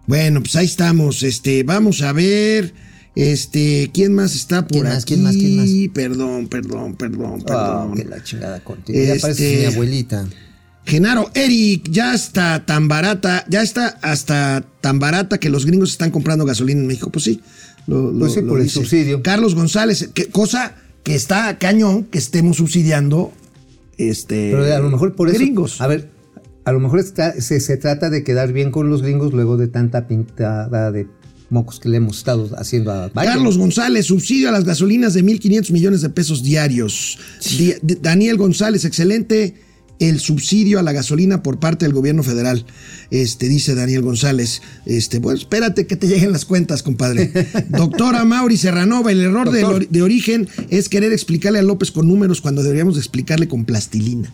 Bueno, pues ahí estamos. Este, vamos a ver. Este, ¿quién más está por ¿Quién aquí? más? ¿Quién más? ¿Quién más? Perdón, perdón, perdón, Ah, perdón. que la chingada contigo. Ya Este- pareces mi abuelita. Genaro, Eric, ya está tan barata, ya está hasta tan barata que los gringos están comprando gasolina en México. Pues sí, lo, lo- Pues sí, lo por el subsidio. Carlos González, que- cosa que está cañón que estemos subsidiando este Pero a lo mejor por eso. gringos. A ver, a lo mejor está- se, se trata de quedar bien con los gringos luego de tanta pintada de mocos que le hemos estado haciendo a. Carlos González, subsidio a las gasolinas de 1.500 millones de pesos diarios. Daniel González, excelente el subsidio a la gasolina por parte del gobierno federal. Este, dice Daniel González. Este, bueno, espérate que te lleguen las cuentas, compadre. Doctora Mauri Serranova, el error de origen es querer explicarle a López con números cuando deberíamos explicarle con plastilina.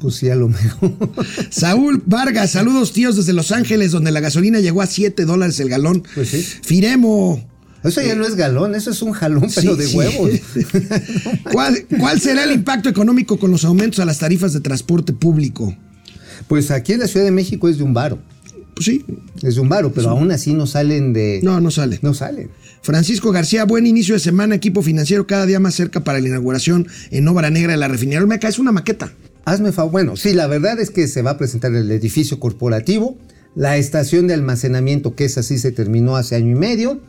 Pues sí, a lo mejor. Saúl Vargas, saludos tíos desde Los Ángeles, donde la gasolina llegó a 7 dólares el galón. Pues sí. Firemo, Eso ya no es galón, eso es un jalón, pero Sí, de sí. huevos. ¿Cuál, ¿Cuál será el impacto económico con los aumentos a las tarifas de transporte público? Pues aquí en la Ciudad de México es de un varo. Pues sí, Es de un varo, pero aún así no salen de. no, no sale. No salen. Francisco García, buen inicio de semana, equipo financiero cada día más cerca para la inauguración en Obra Negra de la refinería Olmeca. Es una maqueta. Hazme favor. Bueno, sí, la verdad es que se va a presentar el edificio corporativo, la estación de almacenamiento, que es así, se terminó hace año y medio,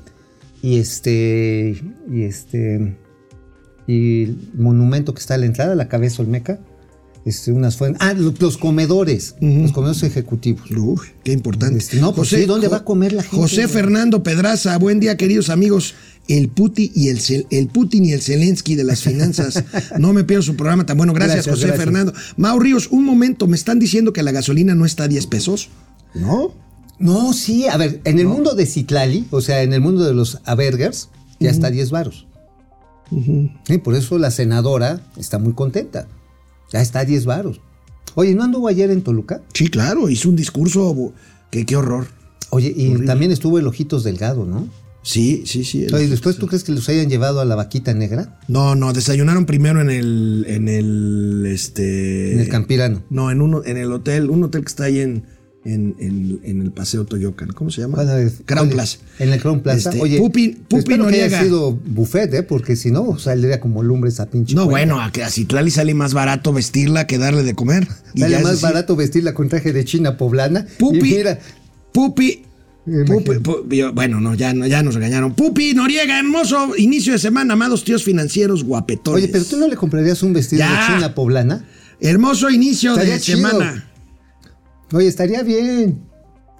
y este. Y este. Y el monumento que está a la entrada, la cabeza Olmeca. Este, unas fuentes. Ah, lo- los comedores. Los comedores ejecutivos. Uy, qué importante. Este, no, pues sí, ¿dónde va a comer la gente? José Fernando Pedraza, buen día, queridos amigos. El Putin y el, el Putin y el Zelensky de las finanzas. No me pierdo su programa tan bueno. Gracias, Gracias, José gracias. Fernando. Mau Ríos, un momento, ¿me están diciendo que la gasolina no está a 10 pesos? No. No, sí, a ver, en el mundo de Citlali, o sea, en el mundo de los abergers, ya está a 10 varos. Por eso la senadora está muy contenta. Ya está a 10 varos. Oye, ¿no anduvo ayer en Toluca? Sí, claro, hizo un discurso que qué horror. Oye, y también estuvo el Ojitos Delgado, ¿no? Sí, sí, sí. el- Oye, después tú crees que los hayan llevado a la vaquita negra? No, no, desayunaron primero en el, en el, este... En el Campirano. No, en uno, en el hotel, un hotel que está ahí en, en, en- en el Paseo Toyocan. ¿Cómo se llama? Bueno, es- Crown oye, Plaza. En el Crown Plaza. Este, Oye, Pupi- Pupi espero que haya sido buffet, ¿eh? Porque si no, saldría como lumbre esa pinche. No, cuenta. bueno, a, que a Citlali sale más barato vestirla que darle de comer. Y Sale más decir, barato vestirla con traje de china poblana. Pupi, Y mira, Pupi. Pupi, Pu- yo- bueno, no, ya, no, ya nos regañaron. Pupi, Noriega, hermoso inicio de semana, amados tíos financieros guapetones. Oye, pero tú no le comprarías un vestido Ya. de china poblana. Hermoso inicio Estaría de chido. semana. Oye, estaría bien.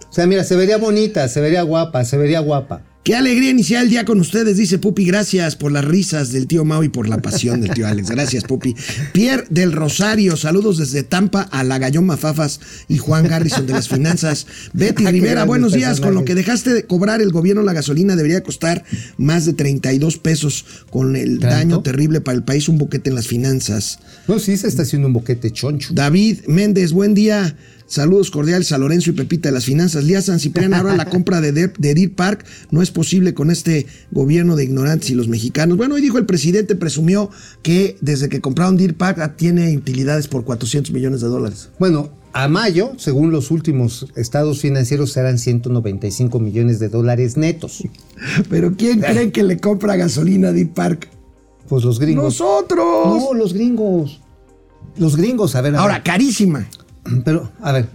O sea, mira, se vería bonita, se vería guapa, se vería guapa. Qué alegría iniciar el día con ustedes, dice Pupi. Gracias por las risas del tío Mau y por la pasión del tío Alex. Gracias, Pupi. Pierre del Rosario, saludos desde Tampa a la Gallón Mafafas y Juan Garrison de las Finanzas. Betty Qué Rivera, buenos días. Con lo que dejaste de cobrar el gobierno la gasolina debería costar más de 32 pesos. Con el ¿Tanto? daño terrible para el país, un boquete en las finanzas. No, sí, se está haciendo un boquete choncho. David Méndez, buen día. Saludos cordiales a Lorenzo y Pepita de las Finanzas. Lía San Ciprián, ahora la compra de, Deer- de Deer Park no es posible con este gobierno de ignorantes y los mexicanos. Bueno, hoy dijo el presidente, presumió que desde que compraron Deer Park ah, tiene utilidades por 400 millones de dólares. Bueno, a mayo, según los últimos estados financieros, serán 195 millones de dólares netos. Pero ¿quién cree que le compra gasolina a Deer Park? Pues los gringos. ¡Nosotros! No, los gringos. Los gringos, a ver. a Ahora, carísima. Pero, a ver,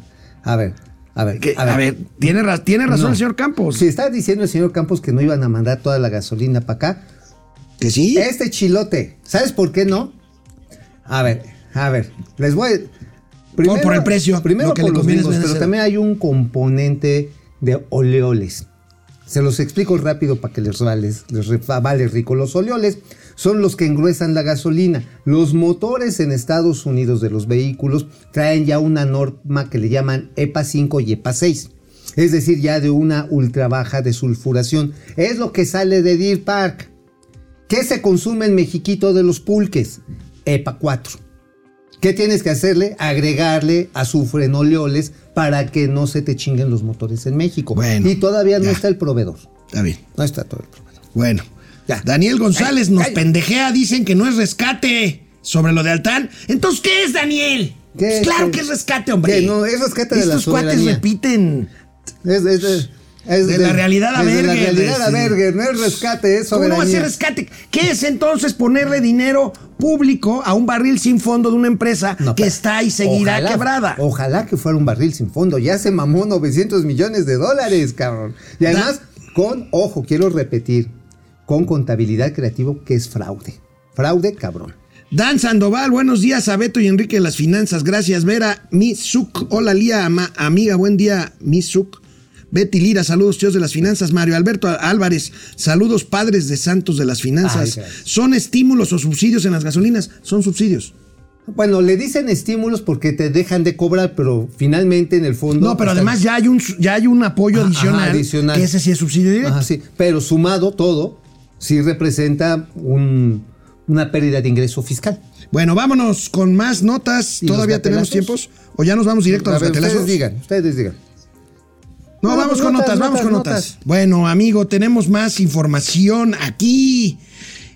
a ver, a ver. Que, a, ver, tiene, tiene razón No. el señor Campos. Si está diciendo el señor Campos que no iban a mandar toda la gasolina para acá, Que sí. Este chilote, ¿sabes por qué no? A ver, a ver, les voy. Por- por el precio, Primero lo que por le los gringos, pero también hay un componente de oleoles. Se los explico rápido para que les, vales- les vale rico. Los oleoles son los que engruesan la gasolina. Los motores en Estados Unidos de los vehículos traen ya una norma que le llaman EPA 5 y EPA 6. Es decir, ya de una ultra baja de sulfuración. Es lo que sale de Deer Park. ¿Qué se consume en Mexiquito de los pulques? EPA 4. ¿Qué tienes que hacerle? Agregarle azufre en oleoles para que no se te chinguen los motores en México. Bueno, y todavía no ya. está el proveedor. Está bien. No está todo el problema. Bueno. Ya. Daniel González Ay, nos ay. pendejea, dicen que no es rescate sobre lo de Altán. Entonces, ¿qué es, Daniel? ¿Qué Pues es? claro que es rescate, hombre. ¿Qué? No, es rescate de la Estos cuates soberanía. repiten. Es, es- es- es De la realidad a es De la Berger, realidad a. Berger, no es rescate, es ¿Cómo no va a ser soberanía. rescate? ¿Qué es entonces ponerle dinero público a un barril sin fondo de una empresa No, que está y seguirá ojalá- quebrada? Ojalá que fuera un barril sin fondo. Ya se mamó 900 millones de dólares, cabrón. Y además, con, ojo, quiero repetir, con contabilidad creativo, que es fraude. Fraude, cabrón. Dan Sandoval, buenos días a Beto y Enrique de las Finanzas. Gracias, Vera Mizuk. Hola, Lía, ama- amiga, buen día, Mizuk. Betty Lira, saludos, tíos de las finanzas. Mario Alberto Álvarez, saludos, padres de santos de las finanzas. Ay. ¿Son estímulos o subsidios en las gasolinas? Son subsidios. Bueno, le dicen estímulos porque te dejan de cobrar, pero finalmente en el fondo. No, pero además ya hay un, ya hay un apoyo Ajá, adicional, adicional. que ese sí es subsidio directo. Ajá, sí. Pero sumado todo, sí representa un- una pérdida de ingreso fiscal. Bueno, vámonos con más notas. ¿Y los ¿Todavía tenemos tiempos? ¿O ya nos vamos directo a, los ver, gatelazos? ustedes digan, ustedes digan. No, No, vamos con notas, notas, vamos con notas, notas. notas. Bueno, amigo, tenemos más información aquí.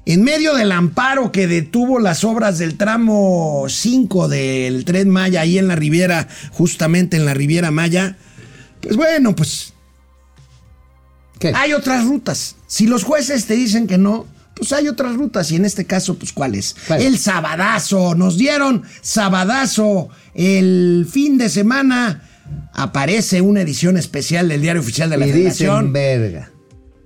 En medio del amparo que detuvo las obras del tramo 5 del Tren Maya, ahí en la Riviera, justamente en la Riviera Maya, pues bueno, pues ¿Qué? hay otras rutas. Si los jueces te dicen que no, pues hay otras rutas. Y en este caso, pues ¿cuáles? ¿Cuál? El sabadazo. Nos dieron sabadazo el fin de semana. Aparece una edición especial del Diario Oficial de la y Federación. dicen verga.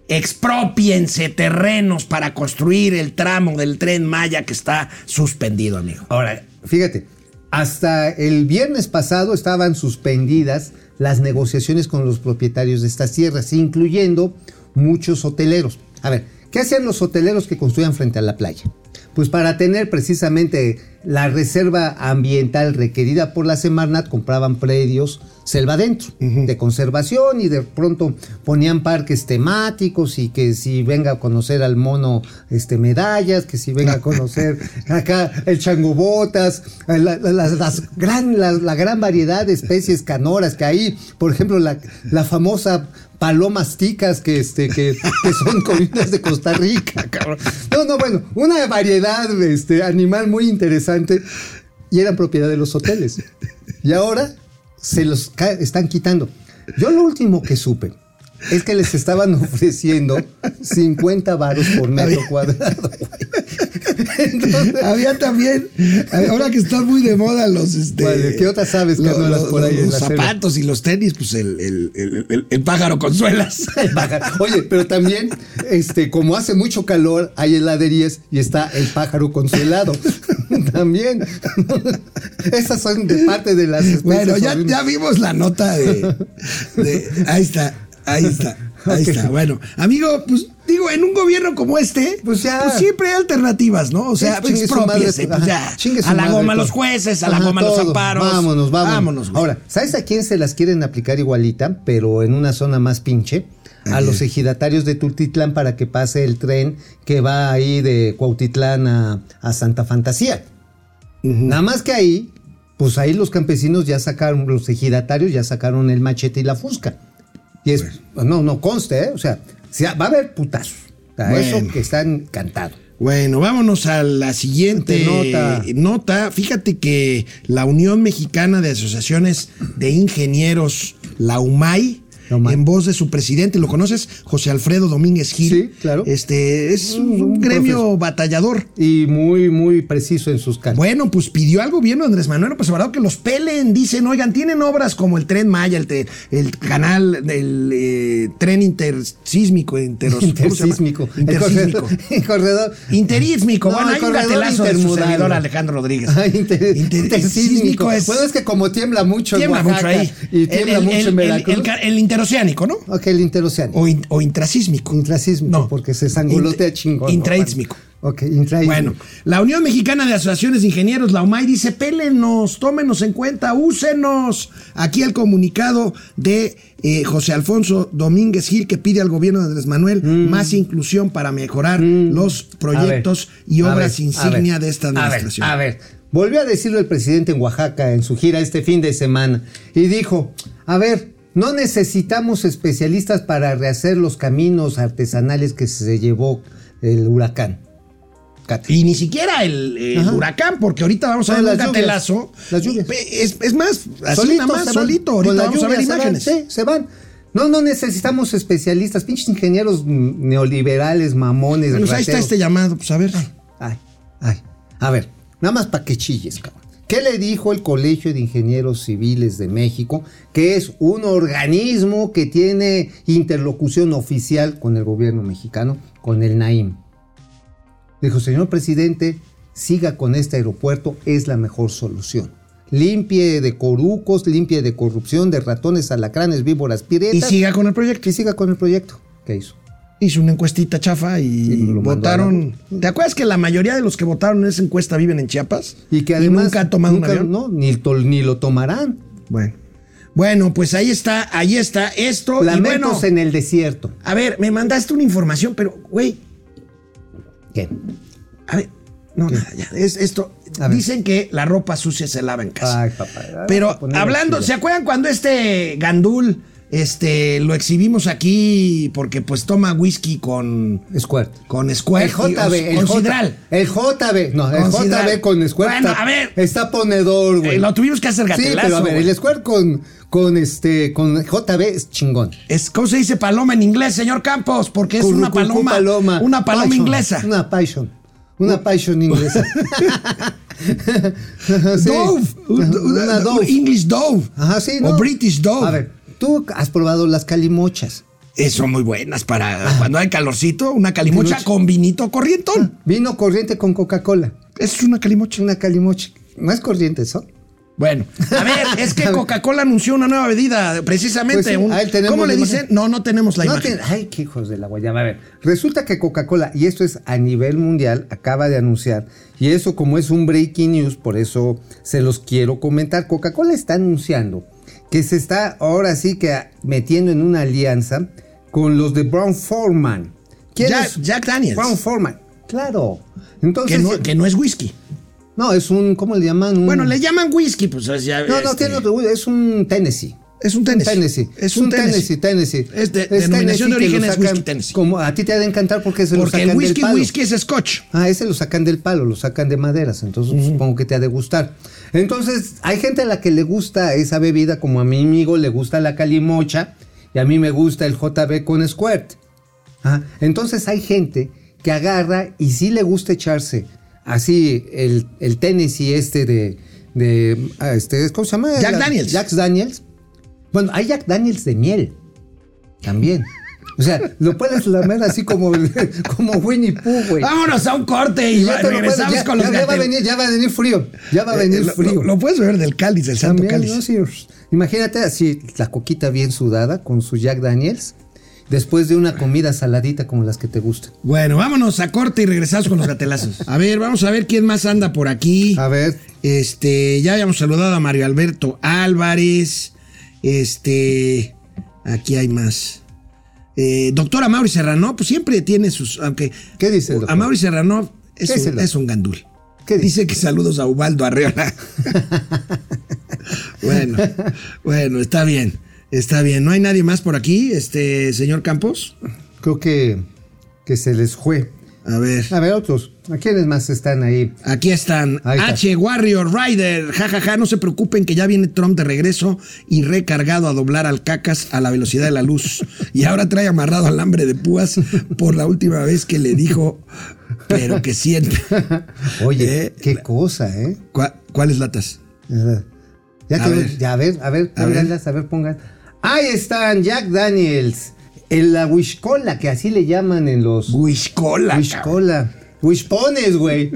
Expropiense terrenos para construir el tramo del tren Maya que está suspendido, amigo. Ahora, fíjate, hasta el viernes pasado estaban suspendidas las negociaciones con los propietarios de estas tierras, incluyendo muchos hoteleros. A ver, ¿qué hacían los hoteleros que construían frente a la playa? Pues para tener precisamente la reserva ambiental requerida por la Semarnat, compraban predios selva adentro, de conservación y de pronto ponían parques temáticos y que si venga a conocer al mono este medallas, que si venga a conocer acá el changobotas, la, la- las- las gran, la, la gran variedad de especies canoras que hay, por ejemplo la, la famosa palomas ticas que, este, que, que son comidas de Costa Rica, cabrón. No, no, bueno, una variedad este, animal muy interesante y eran propiedad de los hoteles. Y ahora se los están quitando. Yo lo último que supe es que les estaban ofreciendo 50 varos por metro cuadrado. Entonces, Había también, ahora que están muy de moda los, este, Vale, ¿qué otras aves lo- canoras lo- por ahí los zapatos y los tenis, pues el, el- el- pájaro con suelas. Pájaro. Oye, pero también, este, como hace mucho calor, hay heladerías y está el pájaro consuelado. también. Esas son de parte de las especies. Bueno, ya, ya vimos la nota de, de- Ahí está, ahí está, ahí está. Bueno, amigo, pues digo, en un gobierno como este, Pues ya. siempre hay alternativas, ¿no? O sea, pues expropiese, pues ya. chingue su A la goma los jueces, a la goma los amparos. Vámonos, vámonos. Vámonos. Ahora, ¿sabes a quién se las quieren aplicar igualita, pero en una zona más pinche? A los ejidatarios de Tultitlán para que pase el tren que va ahí de Cuautitlán a, a Santa Fantasía. Nada más que ahí, pues ahí los campesinos ya sacaron, los ejidatarios ya sacaron el machete y la fusca. Y es, no, no conste, ¿eh? O sea, se- va a haber putazos. Bueno. Eso que están cantados. Bueno, vámonos a la siguiente Nota. nota. Fíjate que la Unión Mexicana de Asociaciones de Ingenieros, la UMAI, En voz de su presidente, ¿lo conoces? José Alfredo Domínguez Gil. Sí, claro. Este es un, Un gremio profesor. batallador. Y muy, muy preciso en sus cálculos. Bueno, pues pidió al gobierno de Andrés Manuel López Obrador que los pelen. Dicen, oigan, tienen obras como el tren Maya, el, te- el canal del eh, tren intersísmico, interos. Intersísmico. Intersísmico. El corredor. Interísmico. No, bueno, el hay un corredor gatelazo de su servidor Alejandro Rodríguez. Ah, inter- intersísmico. es. Bueno, es que como tiembla mucho tiembla en Oaxaca mucho ahí. y tiembla El- mucho en Veracruz. El, el interoceánico, ¿no? ok, el interoceánico. O, in- o intrasísmico. Intrasísmico, porque se sangolotea chingón. ¿no? Intraísmico. Ok, intraísmico. Bueno, la Unión Mexicana de Asociaciones de Ingenieros, la UMAI, dice, pélenos, tómenos en cuenta, úsenos. Aquí el comunicado de eh, José Alfonso Domínguez Gil que pide al gobierno de Andrés Manuel Mm. más inclusión para mejorar los proyectos ver, y obras ver, insignia de esta a ver, administración. A ver, volvió a decirlo el presidente en Oaxaca en su gira este fin de semana y dijo, a ver, No necesitamos especialistas para rehacer los caminos artesanales que se llevó el huracán. Cate. Y ni siquiera el, huracán, porque ahorita vamos a ver un gatelazo. Las lluvias. Es, es más, así Solitos nada más, solito. Ahorita vamos a ver lluvia se van, imágenes. sí, se van. No, no necesitamos especialistas, pinches ingenieros neoliberales, mamones. Bueno, pues ahí está rateros. este llamado, pues a ver. Ay, ay. A ver, nada más para que chilles, cabrón. ¿Qué le dijo el Colegio de Ingenieros Civiles de México, que es un organismo que tiene interlocución oficial con el gobierno mexicano, con el NAIM? Dijo, señor presidente, siga con este aeropuerto, es la mejor solución. Limpie de corucos, limpie de corrupción, de ratones, alacranes, víboras, piretas. Y siga con el proyecto. y siga con el proyecto. ¿Qué hizo? Hizo una encuestita chafa y votaron. ¿Te acuerdas que la mayoría de los que votaron en esa encuesta viven en Chiapas? Y que además nunca han tomado nunca- un avión. No, ni, lo tomarán. Bueno. Bueno, pues ahí está, ahí está esto. Lamentos bueno, en el desierto. a ver, me mandaste una información, pero, güey, ¿Qué? a ver, no, nada, ya, es esto. A ver. Dicen que la ropa sucia se lava en casa. Ay, papá. Pero hablando. ¿se acuerdan cuando este Gandul este, lo exhibimos aquí porque pues toma whisky con, Squirt. con Squirt? El JB, y- el, con J- Sidral? el JB, no, el Con Sidral. JB con Squirt. Bueno, está, a ver. Está ponedor, güey. Eh, lo tuvimos que hacer sí, gatelazo. pero a ver, el Squirt con, con este, con JB es chingón. Es, ¿Cómo se dice paloma en inglés, señor Campos? Porque es una Currucucú paloma, una paloma Passion, inglesa. Una passion. Una passion inglesa. Sí. Dove. Una Dove. English Dove. Ajá, sí, O ¿no? British Dove. A ver, tú has probado las calimochas. Eh, son muy buenas para cuando hay calorcito, una calimocha Calimocha. con vinito corrientón. Vino corriente con Coca-Cola. Es una calimocha. Una calimocha. No es corriente eso. Bueno, a ver, es que Coca-Cola anunció una nueva bebida, precisamente. Pues sí, un- ¿Cómo le dicen? No, no tenemos la No imagen. ay, qué hijos de la guayaba. A ver, resulta que Coca-Cola, y esto es a nivel mundial, acaba de anunciar, y eso como es un breaking news, por eso se los quiero comentar. Coca-Cola está anunciando que se está ahora sí que metiendo en una alianza con los de Brown Foreman. ¿Quién Jack, es? Jack Daniels. Brown Foreman. Claro. Entonces, que, no, que no es whisky. no, es un, ¿cómo le llaman? Un- Bueno, le llaman whisky, pues es ya. No, no, este, tiene otro, es un Tennessee. Es un Tennessee. Tennessee. Es un Tennessee. Tennessee. Es de- denominación de origen lo es whisky Tennessee. Como a ti te ha de encantar porque se lo Porque sacan el whisky, del palo. whisky es scotch. Ah, ese lo sacan del palo, lo sacan de maderas, entonces supongo que te ha de gustar. Entonces, hay gente a la que le gusta esa bebida, como a mi amigo le gusta la calimocha y a mí me gusta el JB con squirt. Ah, entonces hay gente que agarra y sí le gusta echarse así el, el Tennessee este de, de ah, este, ¿cómo se llama? Jack La- Daniels. Jack Daniels. Bueno, hay Jack Daniels de miel también. O sea, lo puedes lamer así como, como Winnie Pooh, güey. Vámonos a un corte y, Y va- ya te lo regresamos puedes- ya- con los ya, ya va a venir, ya va a venir frío. Ya va a Eh, venir frío. Lo, lo puedes beber del cáliz, del santo cáliz. ¿no? Sí. Imagínate así, la coquita bien sudada con su Jack Daniels, después de una comida saladita como las que te gustan. Bueno, vámonos a corte y regresamos con los gatelazos. A ver, vamos a ver quién más anda por aquí. A ver, Este, ya habíamos saludado a Mario Alberto Álvarez. Este, aquí hay más. Eh, doctora Mauri Serrano, pues siempre tiene sus. Aunque. ¿Qué dice el doctor? A Mauri Serrano es, ¿Qué dice un, el es un gandul. ¿Qué dice? dice? que saludos a Ubaldo Arreola. bueno, bueno, está bien. Está bien. ¿No hay nadie más por aquí, este señor Campos? creo que, que se les fue. A ver. A ver, otros. ¿A quiénes más están ahí? Aquí están. Ahí. H Warrior Rider. jajaja, no se preocupen que ya viene Trump de regreso y recargado a doblar al cacas a la velocidad de la luz. Y ahora trae amarrado alambre de púas por la última vez que le dijo, pero que siempre. Oye, Eh, qué cosa, ¿eh? ¿Cuá- ¿Cuáles latas? Ya, A te- ver. ya, a ver, a ver, A ver. a ver, pongan. Ahí están, Jack Daniels. En la Wishcola, que así le llaman en los. Wishcola. cabrón. Wishpones, güey.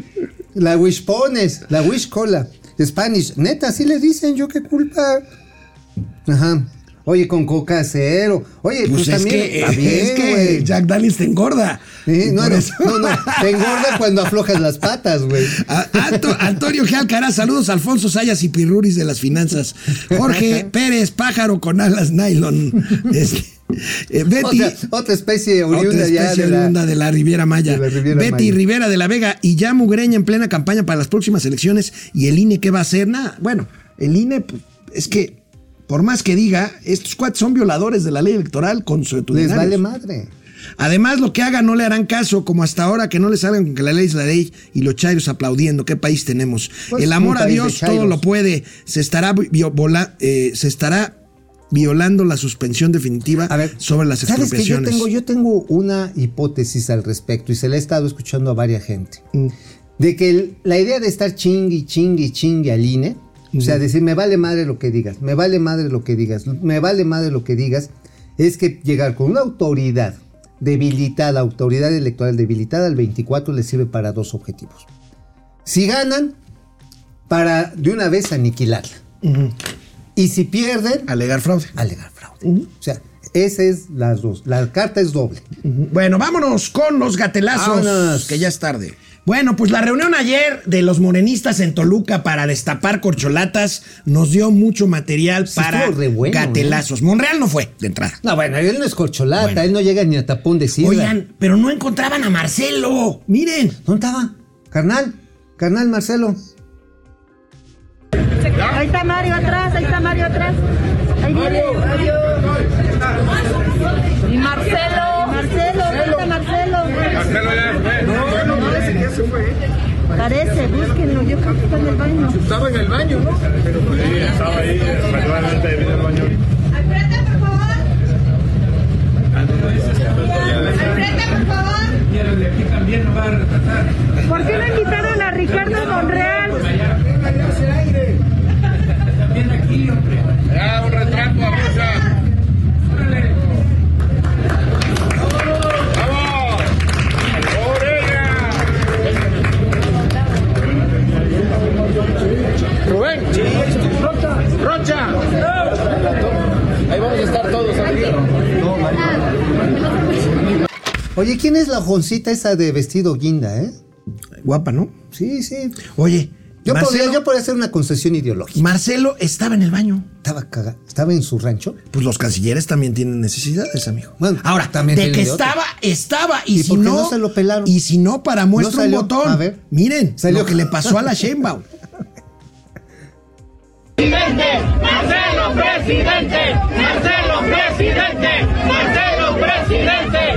La Wishpones. La Wishcola. Spanish. Neta, así le dicen, yo qué culpa. Ajá. Oye, con coca cero. Oye, pues, Pues es también. que, está bien, es que. Jack Daniels te engorda. Y no, no, no, no, te engorda cuando aflojas las patas, güey. Anto- Antonio G. Alcaraz, saludos Alfonso Sayas y Pirruris de las finanzas. Jorge Pérez, pájaro con alas nylon. Este, eh, Betty, Otra, otra especie oriunda otra especie de la- oriunda de la Riviera Maya. de la Riviera Betty Maya. Rivera de la Vega y ya Mugreña en plena campaña para las próximas elecciones. ¿Y el INE qué va a hacer? Nada. Bueno, el INE pues, es que por más que diga, estos cuates son violadores de la ley electoral Les consuetudinarios. vale madre. Además, lo que hagan no le harán caso, como hasta ahora que no les salgan con que la ley es la ley y los chairos aplaudiendo. ¿Qué país tenemos? Pues, El amor a Dios todo lo puede. Se estará, eh, se estará violando la suspensión definitiva A ver, sobre las ¿sabes que yo expropiaciones. tengo, yo tengo una hipótesis al respecto y se la he estado escuchando a varias gente. De que el- la idea de estar chingui, chingui, chingui al INE, o sea, decir, me vale madre lo que digas, me vale madre lo que digas, me vale madre lo que digas, es que llegar con una autoridad debilitada, autoridad electoral debilitada al 24 le sirve para dos objetivos. Si ganan, para de una vez aniquilarla. Y si pierden, Alegar fraude. alegar fraude. O sea, esa es las dos. La carta es doble. Bueno, vámonos con los gatelazos, Vámonos. que ya es tarde. Bueno, pues la reunión ayer de los morenistas en Toluca para destapar corcholatas nos dio mucho material Sí, para bueno, ¿eh? gatelazos. Monreal no fue de entrada. No, bueno, él no es corcholata, Bueno. él no llega ni a tapón de sidra. Oigan, pero no encontraban a Marcelo. Miren. ¿Dónde estaba? Carnal, carnal Marcelo. Ahí está Mario atrás, ahí está Mario atrás. Ahí viene. Y Marcelo. Marcelo, ahí está Marcelo. No, ese ya se fue. Parece, búsquenlo, yo creo que está en el baño. Estaba en el baño, ¿no? Sí, estaba ahí, regularmente viene al baño. Enfrente, por favor. Enfrente, por favor. ¿Por qué no invitaron a Ricardo Monreal? Ya, un retrato, abusa. Rubén. Rocha. Rocha. Ahí vamos a estar todos, amigos. Oye, ¿quién es la joncita esa de vestido guinda, eh? Guapa, ¿no? Sí, sí. Oye, Yo, Marcelo, podría, yo podría hacer una concesión ideológica. Marcelo estaba en el baño. Estaba caga, estaba en su rancho. Pues los cancilleres también tienen necesidades, amigo. Bueno, Ahora, también de que otro. estaba, estaba. Y, ¿Y si no, no se lo pelaron? Y si no, para muestra No salió. un botón. A ver. Miren Salió. lo que le pasó a la Sheinbaum. Marcelo presidente, Marcelo presidente, Marcelo presidente,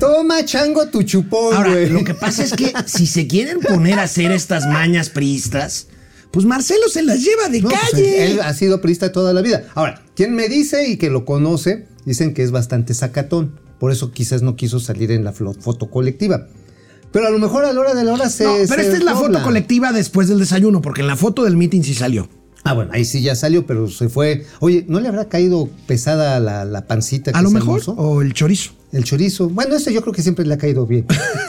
Toma, chango, tu chupón, Ahora, güey. lo que pasa es que si se quieren poner a hacer estas mañas priistas, pues Marcelo se las lleva de No, pues, calle. él ha sido priista toda la vida. Ahora, quien me dice y que lo conoce, dicen que es bastante sacatón. Por eso quizás no quiso salir en la foto colectiva. Pero a lo mejor a la hora de la hora se. No, pero se esta es la dobla. foto colectiva después del desayuno, porque en la foto del meeting sí salió. Ah, bueno, ahí sí ya salió, pero se fue. Oye, ¿no le habrá caído pesada la, la pancita que A lo se mejor, almorzó? o el chorizo. El chorizo. Bueno, ese yo creo que siempre le ha caído bien.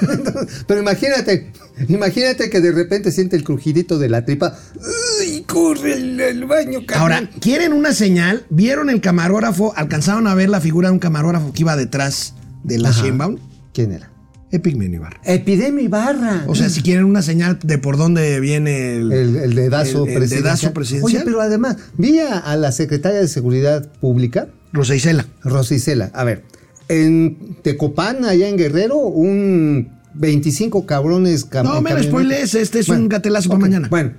Pero imagínate, imagínate que de repente siente el crujidito de la tripa. ¡Uy! Corre el, el baño, Ahora, carnal! ¿quieren una señal? ¿Vieron el camarógrafo? ¿Alcanzaron a ver la figura de un camarógrafo que iba detrás de la. Sheinbaum? ¿Quién era? Epigmenio Ibarra. Epidemia Ibarra. O sea, si quieren una señal de por dónde viene el, el, el dedazo el- el presidencial. dedazo presidencial. Oye, pero además, vi a, a la secretaria de Seguridad Pública, Rosa Isela. Rosa Isela. A ver, en Tecopán, allá en Guerrero, un 25 cabrones cam- No, me spoilees, este es un gatelazo para ok, mañana. Bueno,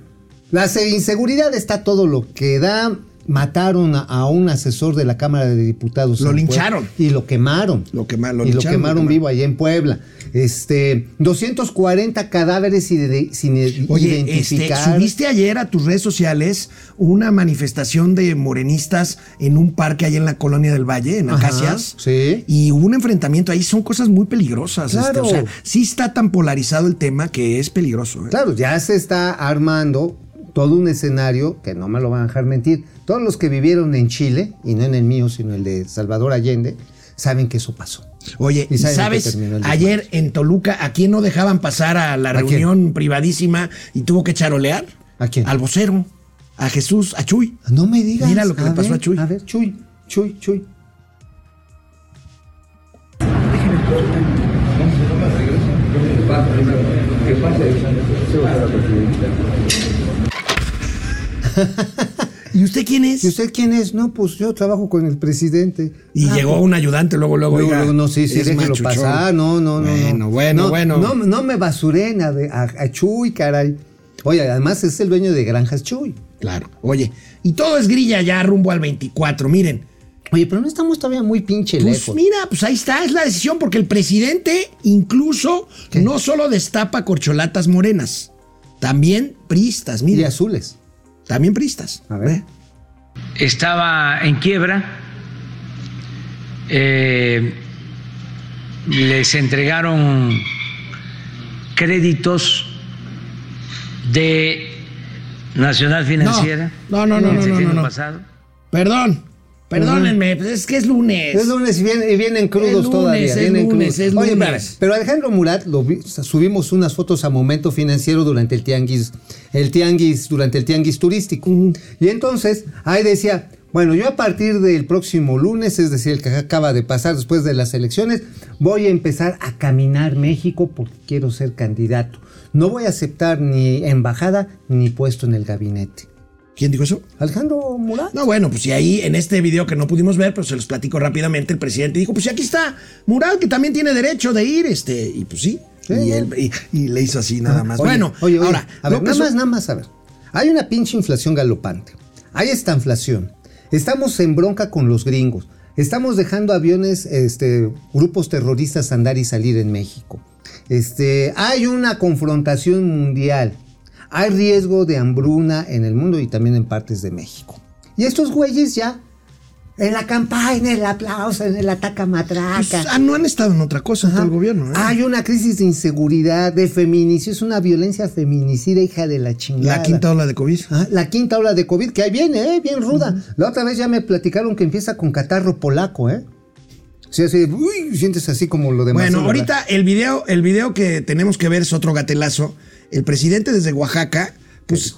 la se- inseguridad está todo lo que da. Mataron a, un asesor de la Cámara de Diputados. Lo lincharon. Puebla, Y lo quemaron. Lo quema- lo y lo lincharon, lo quemaron quemaron. vivo allá en Puebla. Este, 240 cadáveres sin, sin Oye, identificar. este, subiste ayer a tus redes sociales una manifestación de morenistas en un parque allá en la colonia del Valle, en Ajá, Acacias. sí. Y hubo un enfrentamiento ahí, son cosas muy peligrosas. este, Claro. o sea, sí está tan polarizado el tema que es peligroso. ¿eh? Claro, ya se está armando todo un escenario que no me lo van a dejar mentir. Todos los que vivieron en Chile, y no en el mío, sino el de Salvador Allende, saben que eso pasó. Oye, ¿Y ¿y saben en qué sabes? Ayer en Toluca, ¿a quién no dejaban pasar a la ¿A quién? reunión privadísima y tuvo que charolear? ¿A quién? Al vocero, a Jesús, a Chuy. No me digas. Mira lo que le pasó a Chuy. A ver, Chuy, Chuy, Chuy. ¿Y usted quién es? ¿Y usted quién es? No, pues yo trabajo con el presidente. Y Ah, llegó un ayudante, luego, luego, Luego, no, sí, sí, es déjelo machuchón. pasar. No, no, no. Bueno, no. bueno, no, bueno. No, no me basuren a, de- a- a Chuy, caray. Oye, además es el dueño de Granjas Chuy. Claro. Oye, y todo es grilla ya rumbo al 24. Miren, Oye, pero no estamos todavía muy pinche pues lejos. mira, pues ahí está, es la decisión, porque el presidente incluso ¿Qué? no solo destapa corcholatas morenas, también pristas, Y mire, azules. También pristas. A ver. Ve. estaba en quiebra, eh, les entregaron créditos de Nacional Financiera No, no, no, el no, no, no. pasado. Perdón, perdónenme, pues es que es lunes. Es lunes y vienen, y vienen crudos lunes, todavía. es vienen lunes, crudos. es Oye, pero Alejandro Murat, lo vi- subimos unas fotos a Momento Financiero durante el tianguis, el tianguis, durante el tianguis turístico. Y entonces, ahí decía, bueno, yo a partir del próximo lunes, es decir, el que acaba de pasar después de las elecciones, voy a empezar a caminar México porque quiero ser candidato. No voy a aceptar ni embajada ni puesto en el gabinete. ¿Quién dijo eso? Alejandro Murat. No, bueno, pues y ahí en este video que no pudimos ver, pero se los platico rápidamente, el presidente dijo, pues sí, aquí está Murat, que también tiene derecho de ir, este, y pues sí. Sí. Y, él, y, y le hizo así nada más. Oye, bueno, oye, oye, ahora, a ver, nada más, nada más, a ver. Hay una pinche inflación galopante. Hay esta inflación. Estamos en bronca con los gringos. Estamos dejando aviones, este, grupos terroristas andar y salir en México. Este, hay una confrontación mundial. Hay riesgo de hambruna en el mundo y también en partes de México. Y estos güeyes ya, en la campaña, en el aplauso, en el ataca matraca. Pues, ah, no han estado en otra cosa todo el gobierno. ¿eh? Hay una crisis de inseguridad, de feminicidio, es una violencia feminicida, hija de la chingada. la quinta ola de COVID. La quinta ola de COVID, que ahí viene, ¿eh? bien ruda. La otra vez ya me platicaron que empieza con catarro polaco, ¿eh? Sea, así, uy, sientes así como lo demás. Bueno, ahorita el video, el video que tenemos que ver es otro gatelazo. El presidente desde Oaxaca, pues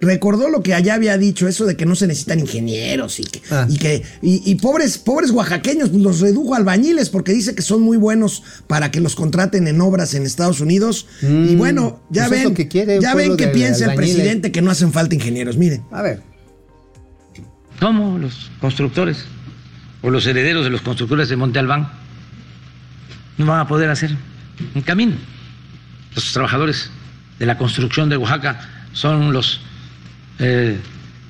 recordó lo que allá había dicho, eso de que no se necesitan ingenieros y que, Ah. y que y, y pobres, pobres oaxaqueños pues, los redujo a albañiles porque dice que son muy buenos para que los contraten en obras en Estados Unidos. y bueno, ya pues es ven, que quiere ya ven que piensa el presidente que no hacen falta ingenieros. Miren. A ver. ¿Cómo los constructores o los herederos de los constructores de Monte Albán no van a poder hacer un camino? Los trabajadores de la construcción de Oaxaca son los eh,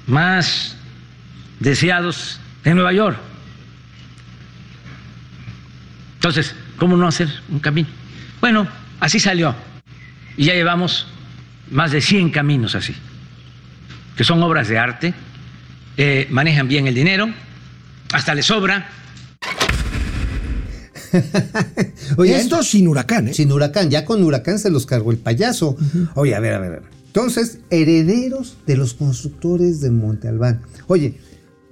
más deseados en Nueva York. Entonces, ¿cómo no hacer un camino? Bueno, así salió. Y ya llevamos más de 100 caminos así, que son obras de arte, eh, manejan bien el dinero, hasta les sobra. Oye, Esto sin huracán, ¿eh? Sin huracán, ya con huracán se los cargó el payaso. Oye, a ver, a ver, a ver. Entonces, herederos de los constructores de Monte Albán. Oye,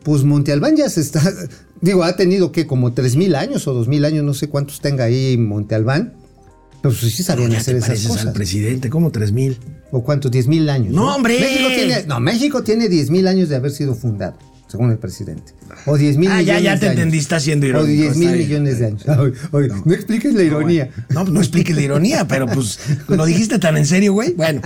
pues Monte Albán ya se está, digo, ha tenido que como 3.000 años o 2.000 años, no sé cuántos tenga ahí Monte Albán. Pero pues sí sabían hacer te esas pareces cosas. al presidente, como tres mil. ¿O cuántos? 10.000 años. ¡No, hombre! México tiene, no, México tiene 10.000 años de haber sido fundado, según el presidente. O 10 mil Ah, ya, millones ya de te entendí, está siendo O irónico. 10 mil millones de años. Ay, no. expliques la ironía. No, pues no expliques la ironía, pero pues lo dijiste tan en serio, güey. Bueno,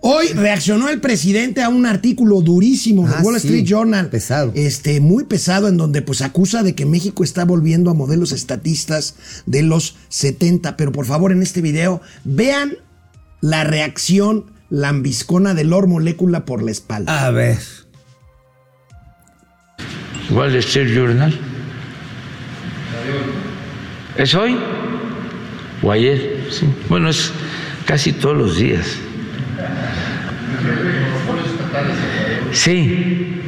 hoy reaccionó el presidente a un artículo durísimo de Ah, Wall sí, Street Journal. pesado. Este, muy pesado, en donde pues acusa de que México está volviendo a modelos estatistas de los 70. Pero por favor, en este video, vean la reacción lambiscona de Lord Molécula por la espalda. A ver. Wall Street Journal. ¿Es hoy? ¿O ayer? Sí. Bueno, es casi todos los días. Sí.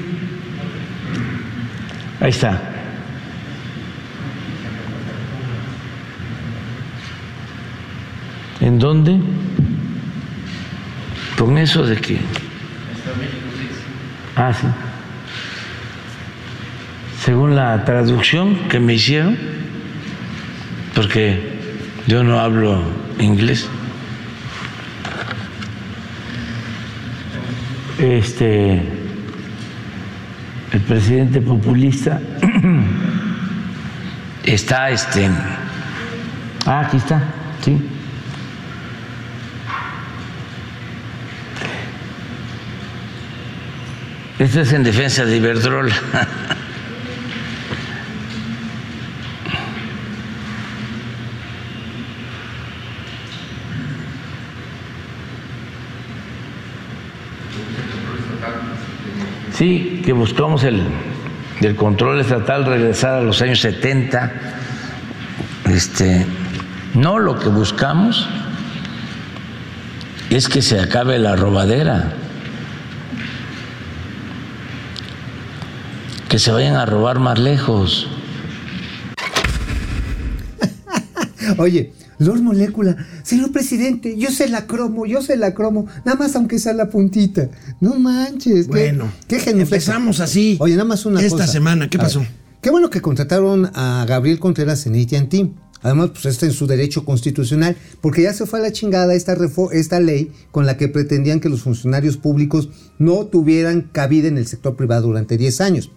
Ahí está. ¿En dónde? Con eso de que... Ah, sí según la traducción que me hicieron, porque yo no hablo inglés, este, el presidente populista está este, Ah, aquí está, sí. Esto es en defensa de Iberdrola. Sí, que buscamos el, control estatal, regresar a los años 70. Este, no, lo que buscamos es que se acabe la robadera. Que se vayan a robar más lejos. Oye, Lord Molécula, señor presidente, yo sé la cromo, yo sé la cromo, nada más aunque sea la puntita. No manches. qué- Bueno, qué, genuflejo. empezamos así Oye, nada más una esta cosa. semana. ¿Qué pasó? ver, qué bueno que contrataron a Gabriel Contreras en AT&T. Además, pues está en su derecho constitucional, porque ya se fue a la chingada esta, esta ley con la que pretendían que los funcionarios públicos no tuvieran cabida en el sector privado durante 10 años.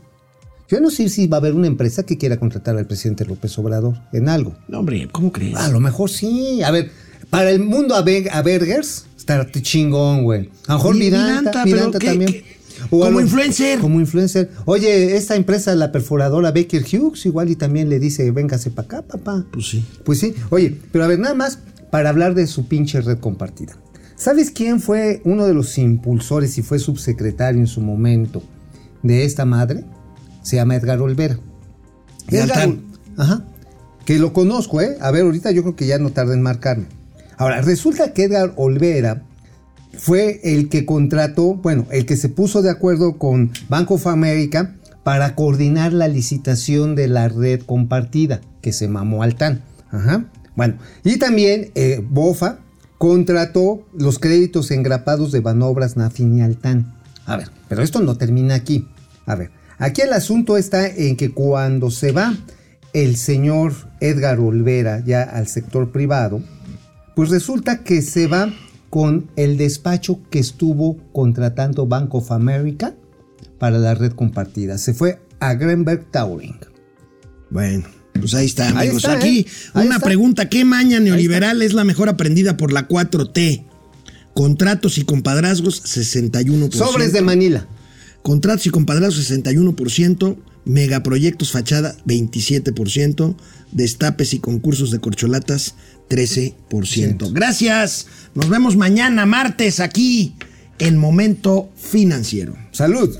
Yo no sé si va a haber una empresa que quiera contratar al presidente López Obrador en algo. No, hombre, ¿cómo crees? A lo mejor sí. A ver, para el mundo a, Be- a Burgers, está chingón, güey. A lo mejor Mi- Miranda, Miranda, Miranda pero ¿qué- también. qué? O a Como influencer. Como influencer. Oye, esta empresa, la perforadora Baker Hughes, igual y también le dice, véngase para acá, papá. Pues sí. Pues sí. Oye, pero a ver, nada más para hablar de su pinche red compartida. ¿Sabes quién fue uno de los impulsores y fue subsecretario en su momento de esta madre? Se llama Edgar Olvera. Edgar Ajá. Que lo conozco, ¿eh? A ver, ahorita yo creo que ya no tarda en marcarme. Ahora, resulta que Edgar Olvera fue el que contrató, bueno, el que se puso de acuerdo con Bank of America para coordinar la licitación de la red compartida, que se mamó Altán. Ajá. Bueno, y también eh, Bofa contrató los créditos engrapados de Banobras, Nafin y Altán. A ver, pero esto no termina aquí. A ver, aquí el asunto está en que cuando se va el señor Edgar Olvera ya al sector privado, pues resulta que se va con el despacho que estuvo contratando Bank of America para la red compartida. Se fue a Greenberg Towering. Bueno, pues ahí está, Ahí amigos. está, Aquí ¿eh? Una está. pregunta: ¿qué maña neoliberal es la mejor aprendida por la 4T? Contratos y compadrazgos, 61%. Sobres de Manila. Contratos y compadrazgos, 61%. Megaproyectos fachada, 27%. Destapes y concursos de corcholatas, 13%. Gracias. Nos vemos mañana, martes, aquí en Momento Financiero. Salud.